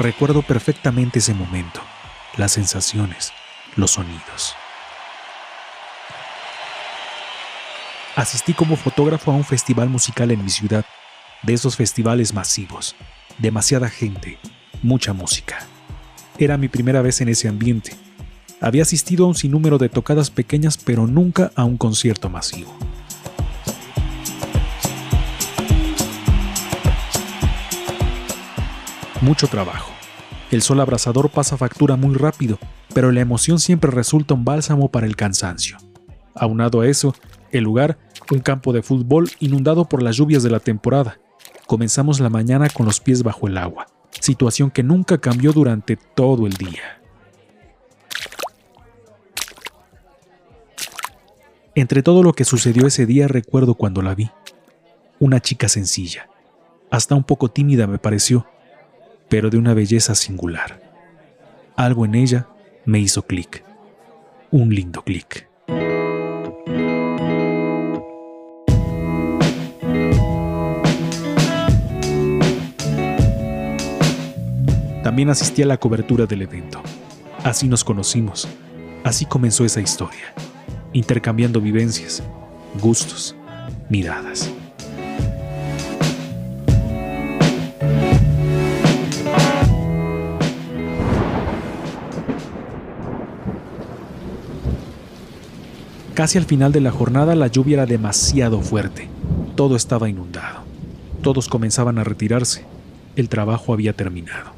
Recuerdo perfectamente ese momento, las sensaciones, los sonidos. Asistí como fotógrafo a un festival musical en mi ciudad, de esos festivales masivos, demasiada gente, mucha música. Era mi primera vez en ese ambiente. Había asistido a un sinnúmero de tocadas pequeñas, pero nunca a un concierto masivo. Mucho trabajo. El sol abrasador pasa factura muy rápido, pero la emoción siempre resulta un bálsamo para el cansancio. Aunado a eso, el lugar, un campo de fútbol inundado por las lluvias de la temporada. Comenzamos la mañana con los pies bajo el agua, situación que nunca cambió durante todo el día. Entre todo lo que sucedió ese día recuerdo cuando la vi. Una chica sencilla, hasta un poco tímida me pareció, pero de una belleza singular. Algo en ella me hizo clic. Un lindo clic. También asistí a la cobertura del evento. Así nos conocimos. Así comenzó esa historia. Intercambiando vivencias, gustos, miradas. Casi al final de la jornada la lluvia era demasiado fuerte. Todo estaba inundado. Todos comenzaban a retirarse. El trabajo había terminado.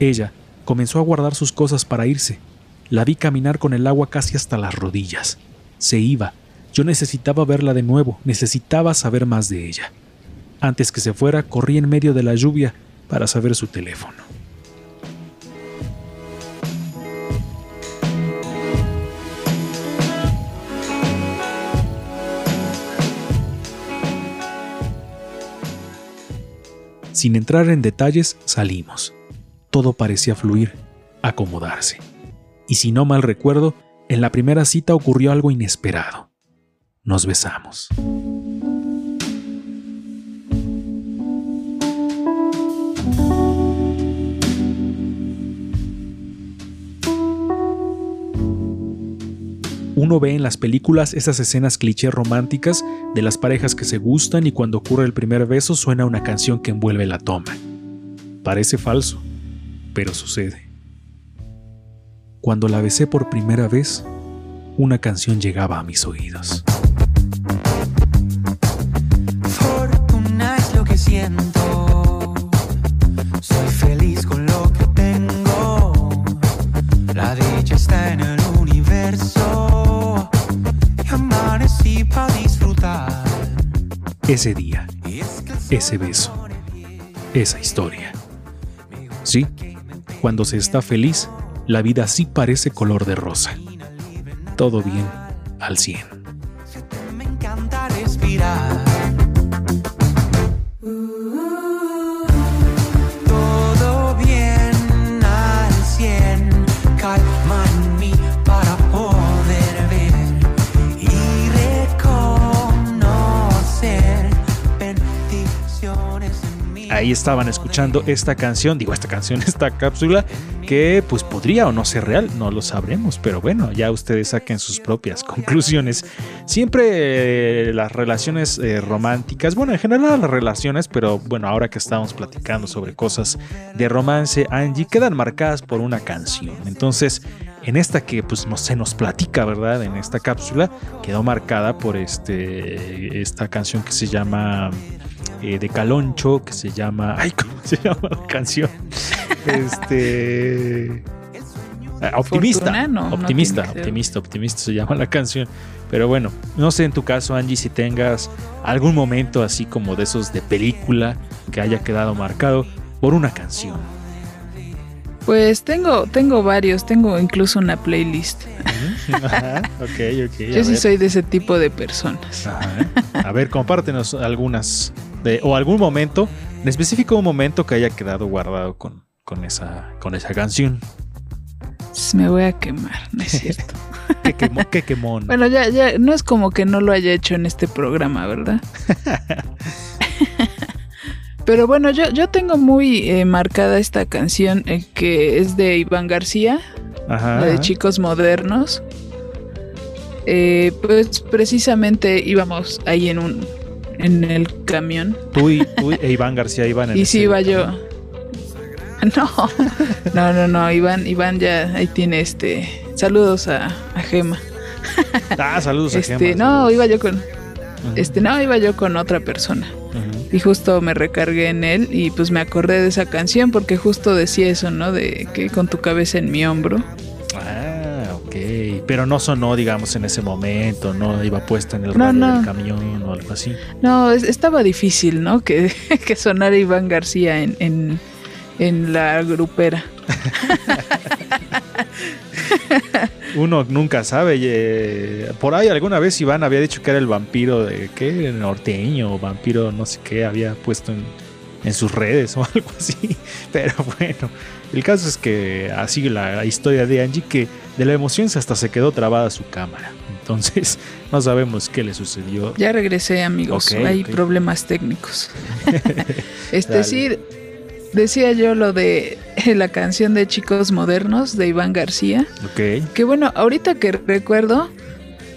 Ella comenzó a guardar sus cosas para irse. La vi caminar con el agua casi hasta las rodillas. Se iba. Yo necesitaba verla de nuevo, necesitaba saber más de ella. Antes que se fuera, corrí en medio de la lluvia para saber su teléfono. Sin entrar en detalles, salimos. Todo parecía fluir, acomodarse. Y si no mal recuerdo, en la primera cita ocurrió algo inesperado. Nos besamos. Uno ve en las películas esas escenas cliché románticas de las parejas que se gustan y cuando ocurre el primer beso suena una canción que envuelve la toma. Parece falso, pero sucede. Cuando la besé por primera vez, una canción llegaba a mis oídos. Fortuna es lo que siento. Ese día, ese beso, esa historia. Sí, cuando se está feliz, la vida sí parece color de rosa. Todo bien, al 100. Me encanta respirar. Ahí estaban escuchando esta canción, digo esta canción, (laughs) esta cápsula, que pues podría o no ser real, no lo sabremos, pero bueno, ya ustedes saquen sus propias (laughs) conclusiones. Siempre eh, las relaciones eh, románticas, bueno, en general las relaciones, pero bueno, ahora que estamos platicando sobre cosas de romance, Angie, quedan marcadas por una canción. Entonces, en esta que pues no se nos platica, ¿verdad? En esta cápsula quedó marcada por este esta canción que se llama eh, de Caloncho, que se llama. (laughs) Ay, ¿cómo se llama la canción? Este. ah, Optimista. Fortuna, no, no optimista, optimista, optimista se llama la canción. Pero bueno, no sé en tu caso, Angie, si tengas algún momento así como de esos de película que haya quedado marcado por una canción. Pues tengo, tengo varios, tengo incluso una playlist. (laughs) Ajá, ok, ok. Yo sí ver. soy de ese tipo de personas. Ajá. A ver, compártenos algunas de, o algún momento, en específico un momento que haya quedado guardado con, con esa, con esa canción. Me voy a quemar, no es (laughs) cierto. Qué, quemo- qué quemón. Bueno, ya, ya, no es como que no lo haya hecho en este programa, ¿verdad? (laughs) Pero bueno, yo, yo tengo muy eh, marcada esta canción eh, que es de Iván García, Ajá, la de ajá. Chicos Modernos. Eh, pues precisamente íbamos ahí en un en el camión Tú y, tú e Iván García iban en (laughs) y sí iba yo. No, (laughs) no, no, no, Iván, Iván ya ahí tiene este. Saludos a, a Gema. Ah, saludos a Este, Gemma, no, saludos. iba yo con. Este, no, iba yo con otra persona. Y justo me recargué en él y pues me acordé de esa canción porque justo decía eso, ¿no? De que con tu cabeza en mi hombro. Pero no sonó, digamos, en ese momento, no iba puesta en el radio no. del camión o algo así. No, es- estaba difícil, ¿no? Que, (laughs) que sonara Iván García en, en, en la grupera. (laughs) uno nunca sabe. eh, por ahí alguna vez Iván había dicho que era el vampiro de qué norteño o vampiro no sé qué había puesto en, en sus redes o (laughs) algo así. Pero bueno, el caso es que así la historia de Angie que de la emoción hasta se quedó trabada su cámara. Entonces (laughs) no sabemos qué le sucedió. Ya regresé, amigos. Hay problemas técnicos. (laughs) este Dale. sí, decía yo lo de (laughs) la canción de Chicos Modernos de Iván García. Ok. Que bueno, ahorita que recuerdo,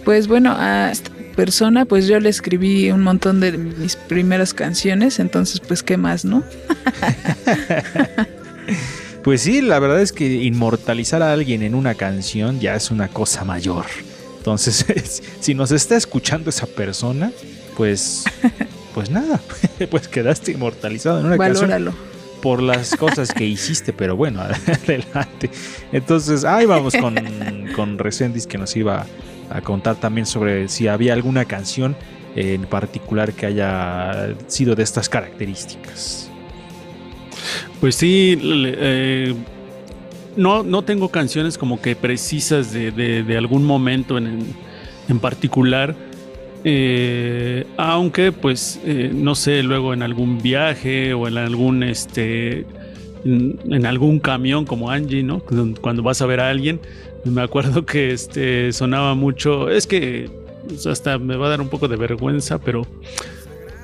pues bueno, a esta persona, pues yo le escribí un montón de mis primeras canciones, entonces pues qué más, ¿no? Pues sí, la verdad es que inmortalizar a alguien en una canción ya es una cosa mayor. Entonces, (laughs) si nos está escuchando esa persona, pues, (laughs) pues nada, (laughs) pues quedaste inmortalizado en una Valóralo. canción por las cosas que hiciste, pero bueno, adelante. Entonces, ahí vamos con, con Resendiz que nos iba a contar también sobre si había alguna canción en particular que haya sido de estas características. Pues sí, eh, no, no tengo canciones como que precisas de, de- algún momento en, en particular. eh, aunque, pues, eh, no sé, luego en algún viaje o en algún este. En, en algún camión como Angie, ¿no? Cuando- Cuando vas a ver a alguien, me acuerdo que este sonaba mucho. Es que pues, hasta me va a dar un poco de vergüenza, pero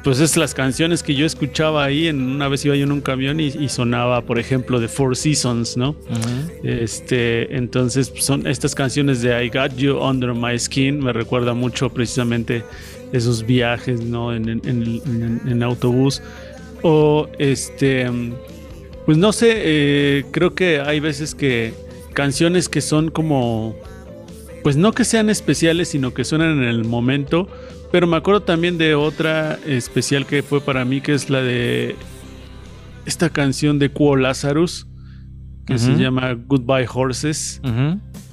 pues es las canciones que yo escuchaba ahí. En una vez iba yo en un camión y, y sonaba, por ejemplo, de Four Seasons, ¿no? Este, entonces pues, son estas canciones de I Got You Under My Skin. Me recuerda mucho precisamente esos viajes, ¿no? En, en- en- autobús. O este, pues no sé, eh, creo que hay veces que canciones que son como pues no que sean especiales, sino que suenan en el momento. Pero me acuerdo también de otra especial que fue para mí, que es la de esta canción de Quo Lazarus, que se llama Goodbye Horses.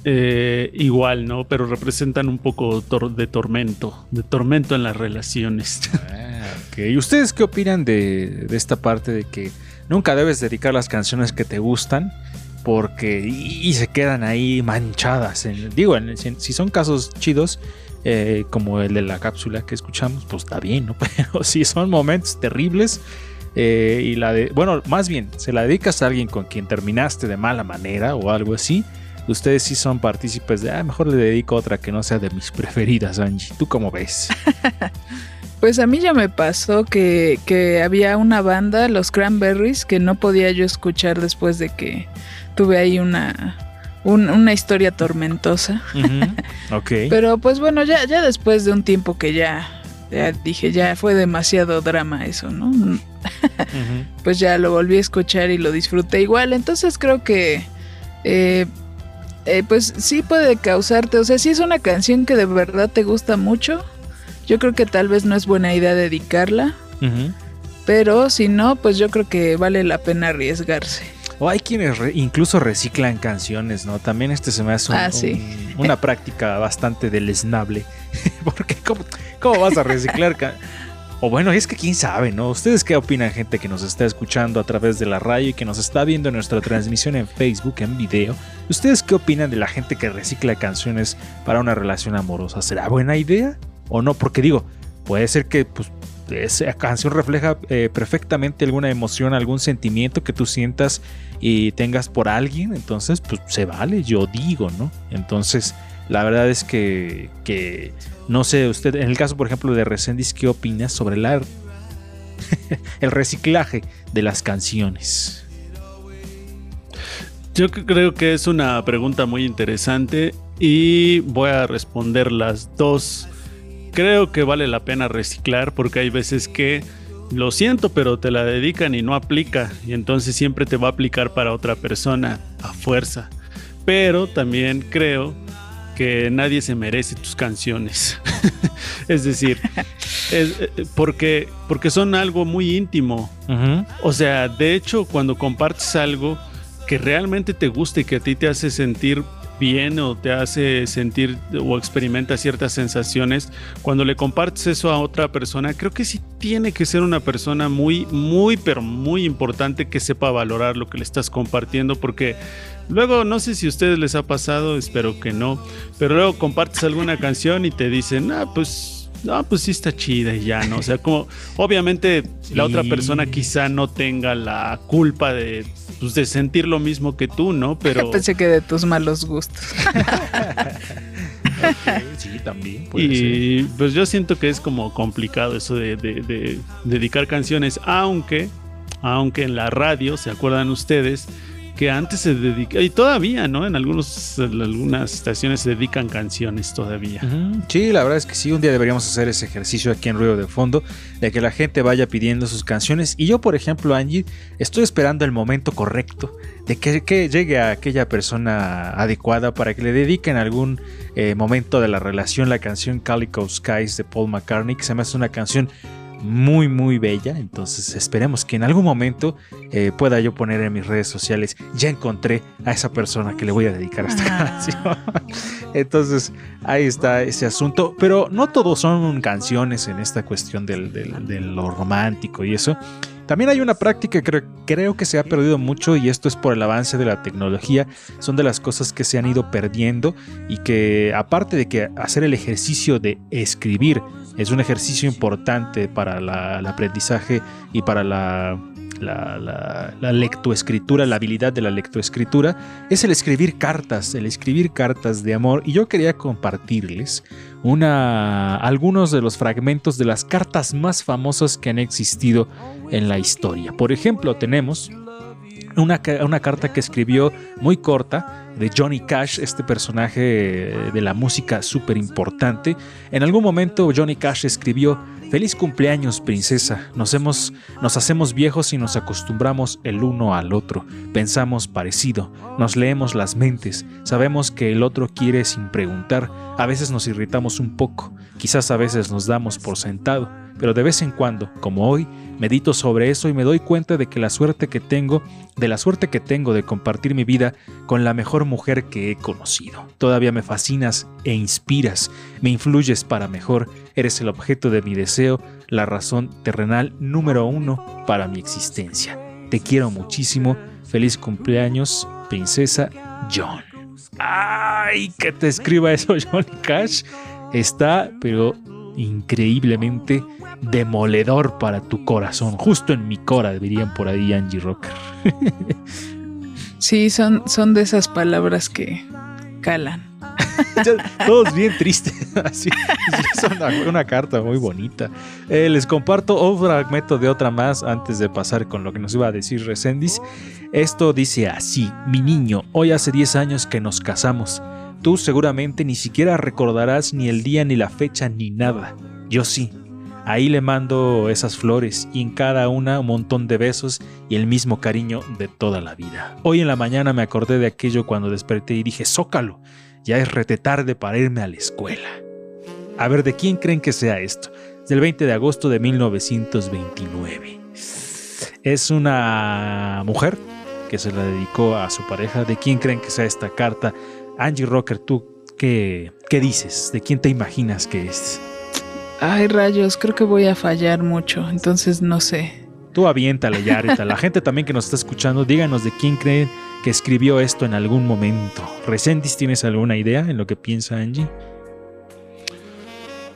Eh, igual, ¿no? Pero representan un poco tor- de tormento, de tormento en las relaciones. (laughs) Ok, ¿y ustedes qué opinan de, de esta parte de que nunca debes dedicar las canciones que te gustan? Porque y, y se quedan ahí manchadas. en- digo, en- si, si son casos chidos, eh, como el de la cápsula que escuchamos, pues está bien, ¿no? (laughs) Pero si son momentos terribles eh, y la de, bueno, más bien, se la dedicas a alguien con quien terminaste de mala manera o algo así. Ustedes sí son partícipes de, ah, mejor le dedico otra que no sea de mis (laughs) preferidas, Angie. ¿Tú cómo ves? (laughs) Pues a mí ya me pasó que había una banda, los Cranberries, que no podía yo escuchar después de que tuve ahí una, un- una historia tormentosa. Ok. (laughs) Pero pues bueno, ya, ya después de un tiempo que ya, ya dije, ya fue demasiado drama eso, ¿no? Pues ya lo volví a escuchar y lo disfruté igual. Entonces creo que, eh, eh, pues sí puede causarte, o sea, si es una canción que de verdad te gusta mucho, yo creo que tal vez no es buena idea dedicarla. Pero si no, pues yo creo que vale la pena arriesgarse. O hay quienes re- incluso reciclan canciones, ¿no? También este se me hace un- Ah, sí. un- una práctica bastante deleznable. (laughs) Porque ¿cómo, cómo vas a reciclar? o bueno, es que quién sabe, ¿no? ¿Ustedes qué opinan, gente que nos está escuchando a través de la radio y que nos está viendo en nuestra transmisión en Facebook, en video? ¿Ustedes qué opinan de la gente que recicla canciones para una relación amorosa? ¿Será buena idea o no? Porque digo, puede ser que pues, esa canción refleja eh, perfectamente alguna emoción, algún sentimiento que tú sientas y tengas por alguien, entonces pues se vale, yo digo, ¿no? Entonces, la verdad es que, que no sé, usted, en el caso, por ejemplo, de Resendiz, ¿qué opinas sobre la, (laughs) el reciclaje de las canciones? Yo creo que es una pregunta muy interesante y voy a responder las dos. Creo que vale la pena reciclar porque hay veces que lo siento, pero te la dedican y no aplica y entonces siempre te va a aplicar para otra persona a fuerza. Pero también creo que nadie se merece tus canciones. (laughs) es decir, (laughs) es- eh, porque, porque son algo muy íntimo. O sea, de hecho, cuando compartes algo que realmente te gusta y que a ti te hace sentir bien o te hace sentir o experimenta ciertas sensaciones, cuando le compartes eso a otra persona, creo que sí tiene que ser una persona muy, muy, pero muy importante que sepa valorar lo que le estás compartiendo, porque luego no sé si a ustedes les ha pasado, espero que no, pero luego compartes alguna canción y te dicen, ah, pues no, pues sí está chida y ya, ¿no? O sea, como obviamente la otra persona quizá no tenga la culpa de, pues, de sentir lo mismo que tú, ¿no? Pero... (laughs) Pensé que de tus malos gustos. (laughs) sí, también. puede Y pues yo siento que es como complicado eso de, de- de dedicar canciones, aunque, aunque en la radio, ¿se acuerdan ustedes? Que antes se dedica, y todavía, ¿no? En algunos, algunas estaciones se dedican canciones todavía. Sí, la verdad es que sí, un día deberíamos hacer ese ejercicio aquí en Ruido de Fondo, de que la gente vaya pidiendo sus canciones. Y yo, por ejemplo, Angie, estoy esperando el momento correcto de que, que llegue a aquella persona adecuada para que le dediquen algún eh, momento de la relación la canción Calico Skies de Paul McCartney, que se me hace una canción muy muy bella. Entonces esperemos que en algún momento eh, pueda yo poner en mis redes sociales ya encontré a esa persona que le voy a dedicar esta canción. (laughs) Entonces ahí está ese asunto. Pero no todos son canciones en esta cuestión del- del- de lo romántico y eso. También hay una práctica que creo que se ha perdido mucho y esto es por el avance de la tecnología. Son de las cosas que se han ido perdiendo y que aparte de que hacer el ejercicio de escribir es un ejercicio importante para el aprendizaje y para la, la, la- la lectoescritura, la habilidad de la lectoescritura, es el escribir cartas, el escribir cartas de amor. Y yo quería compartirles una, algunos de los fragmentos de las cartas más famosas que han existido en la historia. Por ejemplo, tenemos una, una carta que escribió muy corta de Johnny Cash, este personaje de la música súper importante. En algún momento Johnny Cash escribió, Feliz cumpleaños, princesa. Nos, hemos, nos hacemos viejos y nos acostumbramos el uno al otro. Pensamos parecido, nos leemos las mentes, sabemos que el otro quiere sin preguntar. A veces nos irritamos un poco, quizás a veces nos damos por sentado, pero de vez en cuando, como hoy, medito sobre eso y me doy cuenta de que la suerte que tengo, de la suerte que tengo de compartir mi vida con la mejor mujer que he conocido. Todavía me fascinas e inspiras, me influyes para mejor, eres el objeto de mi deseo, la razón terrenal número uno para mi existencia. Te quiero muchísimo, feliz cumpleaños, princesa John. ¡Ay! Que te escriba eso Johnny Cash. Está, pero increíblemente demoledor para tu corazón. Justo en mi cora, dirían por ahí Angie Rocker. (laughs) Sí, son, son de esas palabras que calan. Todos bien tristes. (laughs) Así, es una, una carta muy bonita. Eh, les comparto otro fragmento de otra más antes de pasar con lo que nos iba a decir Resendis. Esto dice así: Mi niño, hoy hace 10 años que nos casamos. Tú seguramente ni siquiera recordarás ni el día, ni la fecha, ni nada. Yo sí. Ahí le mando esas flores y en cada una un montón de besos y el mismo cariño de toda la vida. Hoy en la mañana me acordé de aquello cuando desperté y dije, Zócalo, ya es rete tarde para irme a la escuela. A ver, ¿de quién creen que sea esto? Es del 20 de agosto de 1929. Es una mujer que se la dedicó a su pareja. ¿De quién creen que sea esta carta? Angie Rocker, ¿tú qué, qué dices? ¿De quién te imaginas que es? Ay, rayos, creo que voy a fallar mucho, entonces no sé. Tú aviéntale ya, ahorita. La gente también que nos está escuchando, díganos de quién creen que escribió esto en algún momento. Resentis, ¿tienes alguna idea en lo que piensa Angie?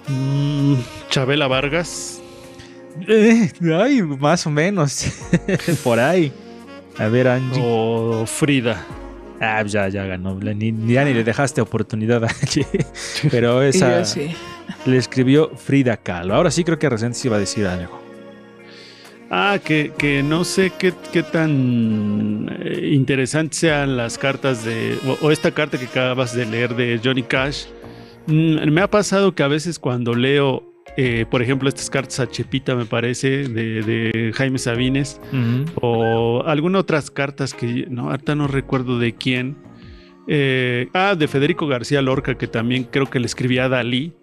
Mm, Chabela Vargas. Eh, ay, más o menos. (laughs) Por ahí. A ver, Angie. O Frida. Ah, ya, ya ganó. Ni, ni- ya ni le dejaste oportunidad a Angie. (laughs) Pero esa yo sí. le escribió Frida Kahlo. Ahora sí creo que Resentis iba a decir algo. Ah, que, que no sé qué, qué tan eh, interesantes sean las cartas de. O, o esta carta que acabas de leer de Johnny Cash. Mm, me ha pasado que a veces cuando leo, eh, por ejemplo, estas cartas a Chepita, me parece, de, de Jaime Sabines, o algunas otras cartas que no, ahorita no recuerdo de quién. Eh, ah, de Federico García Lorca, que también creo que le escribía a Dalí.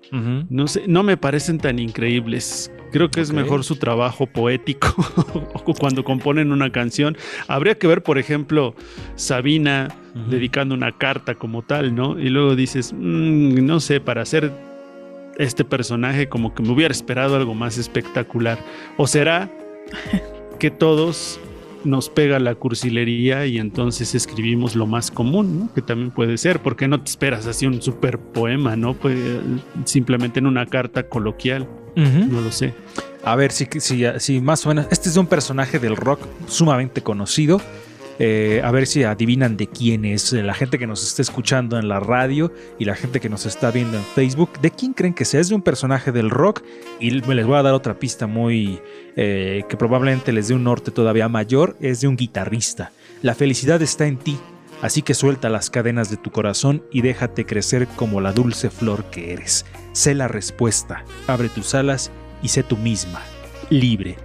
No sé, no me parecen tan increíbles. Creo que es mejor su trabajo poético (laughs) cuando componen una canción. Habría que ver, por ejemplo, Sabina dedicando una carta como tal, ¿no? Y luego dices, "Mm, no sé, para hacer este personaje como que me hubiera esperado algo más espectacular. ¿O será que todos nos pega la cursilería y entonces escribimos lo más común, ¿no? Que también puede ser, porque no te esperas así un super poema, ¿no? Pues simplemente en una carta coloquial, no lo sé. A ver, si, si, si más o menos. Este es un personaje del rock sumamente conocido. Eh, a ver si adivinan de quién es eh, la gente que nos está escuchando en la radio y la gente que nos está viendo en Facebook. ¿De quién creen que sea? Es de un personaje del rock y me les voy a dar otra pista muy eh, que probablemente les dé un norte todavía mayor. Es de un guitarrista. La felicidad está en ti. Así que suelta las cadenas de tu corazón y déjate crecer como la dulce flor que eres. Sé la respuesta, abre tus alas y sé tú misma, libre.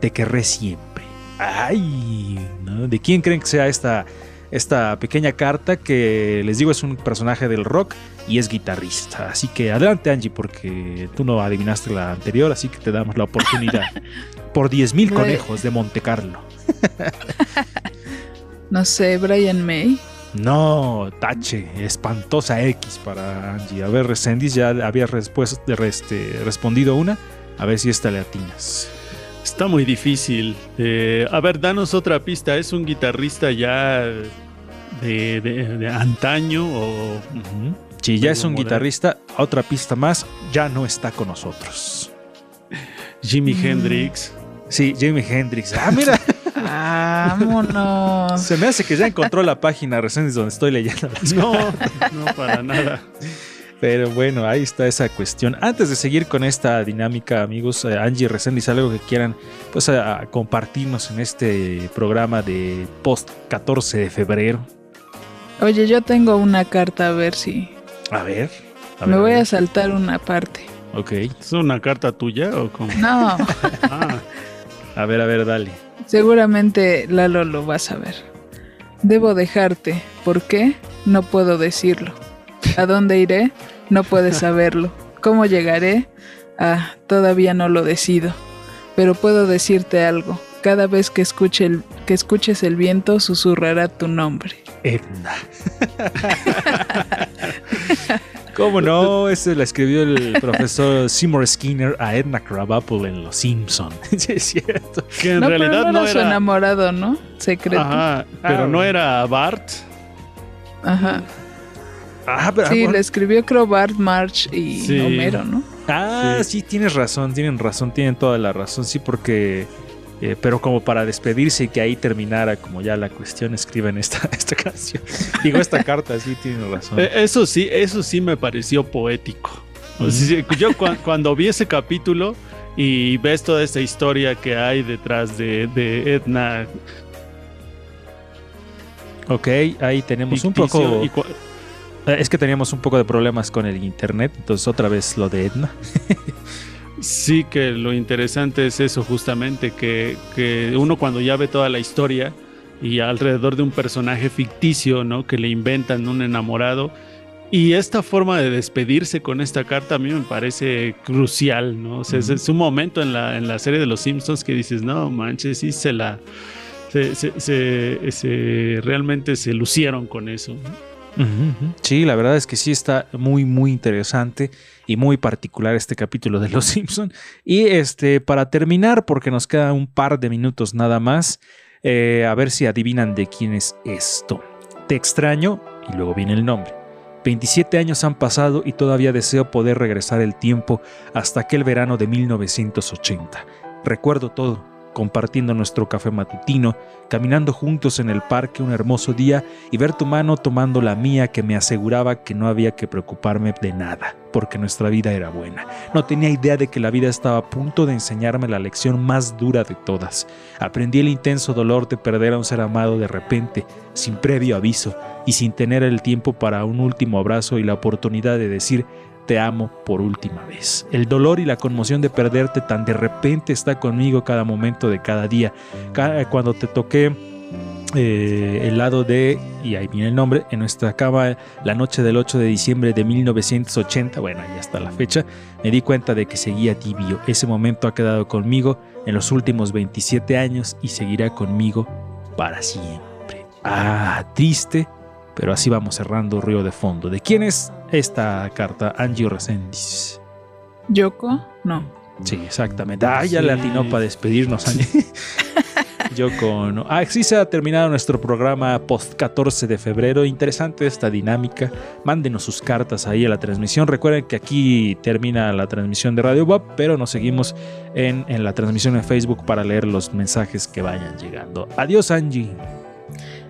Te querré siempre. Ay, ¿no? ¿de quién creen que sea esta, esta pequeña carta que les digo es un personaje del rock y es guitarrista? Así que adelante Angie porque tú no adivinaste la anterior, así que te damos la oportunidad. (laughs) Por 10 mil Bueno. conejos de Monte Carlo. (laughs) No sé, Brian May. No, tache, espantosa X para Angie. A ver, Resendis, ya había este, respondido una. A ver si esta le atinas. Está muy difícil. Eh, a ver, danos otra pista. ¿Es un guitarrista ya de, de- de antaño o...? Si ya es un Moderno. guitarrista, otra pista más, ya no está con nosotros. Jimi Mm. Hendrix. Sí, Jimi Hendrix. Ah, mira. (laughs) Vámonos. Se me hace que ya encontró la página Resendis donde estoy leyendo las No, no para nada. (laughs) Pero bueno, ahí está esa cuestión. Antes de seguir con esta dinámica, amigos, eh, Angie Resendis, algo que quieran pues a- a compartirnos en este programa de post 14 de febrero. Oye, yo tengo una carta a ver si. A ver. a Me ver, voy ver. a saltar una parte. Ok. ¿Es una carta tuya o cómo? No, (laughs) Ah, A ver, a ver, dale. seguramente Lalo lo va a saber. Debo dejarte. ¿Por qué? No puedo decirlo. ¿A dónde iré? No puedes (laughs) saberlo. ¿Cómo llegaré? Ah, todavía no lo decido. Pero puedo decirte algo. Cada vez que, escuche el, que escuches el viento, susurrará tu nombre. Edna. (laughs) ¿Cómo no? Ese la escribió el profesor Seymour Skinner a Edna Krabappel en Los Simpson. (laughs) sí, es cierto. que en no, realidad pero no, no era su enamorado, ¿no? Secreto. Ajá. Ajá, pero Ah, no era Bart. Ah, pero- Sí, ah, le escribió creo Bart March y Sí. Homero, ¿no? Ah, sí. Sí. tienes razón, tienen razón, tienen toda la razón, sí, porque... eh, pero como para despedirse y que ahí terminara como ya la cuestión, escriben esta, (laughs) esta canción. Digo, esta carta, sí, tienen razón. Eh, Eso sí, eso sí me pareció poético. O sea, yo cua- cuando vi ese capítulo y ves toda esta historia que hay detrás de, de Edna ok, ahí tenemos un poco... Eh, Es que teníamos un poco de problemas con el internet, entonces otra vez lo de Edna. Sí, que lo interesante es eso justamente, que, que uno cuando ya ve toda la historia y alrededor de un personaje ficticio, ¿no? Que le inventan un enamorado. Y esta forma de despedirse con esta carta a mí me parece crucial, ¿no? O sea, es- un momento en la, en la serie de Los Simpsons que dices, no, manches, sí se la... Se, se- se- realmente se lucieron con eso. Ujú. Sí, la verdad es que sí está muy, muy interesante y muy particular este capítulo de Los Simpson. Y este, para terminar, porque nos queda un par de minutos nada más, eh, a ver si adivinan de quién es esto. Te extraño y luego viene el nombre. 27 años han pasado y todavía deseo poder regresar el tiempo hasta aquel verano de 1980. Recuerdo todo, compartiendo nuestro café matutino, caminando juntos en el parque un hermoso día y ver tu mano tomando la mía que me aseguraba que no había que preocuparme de nada, porque nuestra vida era buena. No tenía idea de que la vida estaba a punto de enseñarme la lección más dura de todas. Aprendí el intenso dolor de perder a un ser amado de repente, sin previo aviso y sin tener el tiempo para un último abrazo y la oportunidad de decir te amo por última vez. El dolor y la conmoción de perderte tan de repente está conmigo cada momento de cada día. Cuando te toqué eh, el lado de, y ahí viene el nombre, en nuestra cama la noche del 8 de diciembre de 1980, bueno, ahí está la fecha, me di cuenta de que seguía tibio. Ese momento ha quedado conmigo en los últimos 27 años y seguirá conmigo para siempre. Ah, triste, pero así vamos cerrando Río de Fondo. ¿De quién es esta carta? Angie Resendiz. Yoko, no. Sí, exactamente. Ah, ya le atinó para despedirnos, Angie. (laughs) Yoko, no. Ah, sí se ha terminado nuestro programa post 14 de febrero. Interesante esta dinámica. Mándenos sus cartas ahí a la transmisión. Recuerden que aquí termina la transmisión de Radio Bob, pero nos seguimos en, en la transmisión en Facebook para leer los mensajes que vayan llegando. Adiós, Angie.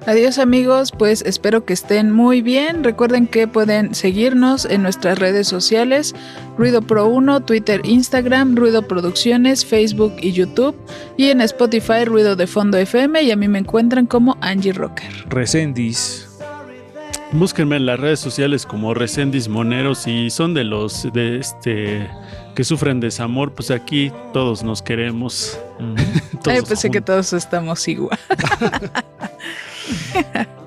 Adiós amigos, pues espero que estén muy bien. Recuerden que pueden seguirnos en nuestras redes sociales, Ruido Pro 1, Twitter, Instagram, Ruido Producciones, Facebook y YouTube. Y en Spotify, Ruido de Fondo FM. Y a mí me encuentran como Angie Rocker. Resendis. Búsquenme en las redes sociales como Resendis Moneros y son de los de este que sufren desamor, pues aquí todos nos queremos. (laughs) Ay, pensé que todos estamos igual. (laughs) (laughs)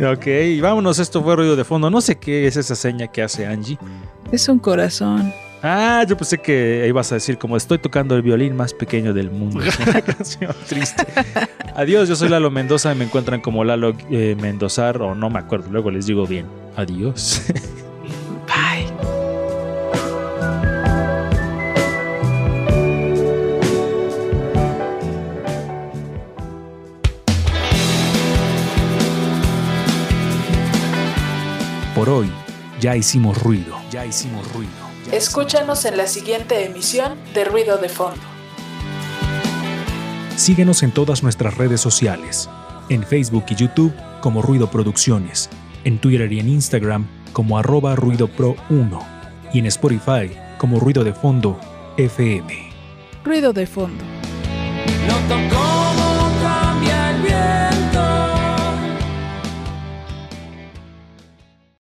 Ok, vámonos. Esto fue ruido de fondo. No sé qué es esa seña que hace Angie. Es un corazón. Ah, yo pensé que ibas a decir como estoy tocando el violín más pequeño del mundo. (laughs) (laughs) Es una canción triste. Adiós, yo soy Lalo Mendoza y me encuentran como Lalo eh, Mendozar o no me acuerdo, luego les digo bien. Adiós. Por hoy ya hicimos ruido. Ya hicimos ruido. Escúchanos en la siguiente emisión de Ruido de Fondo. Síguenos en todas nuestras redes sociales. En Facebook y YouTube como Ruido Producciones. En Twitter y en Instagram como arroba ruidopro1. Y en Spotify como Ruido de Fondo FM. Ruido de Fondo. No tocó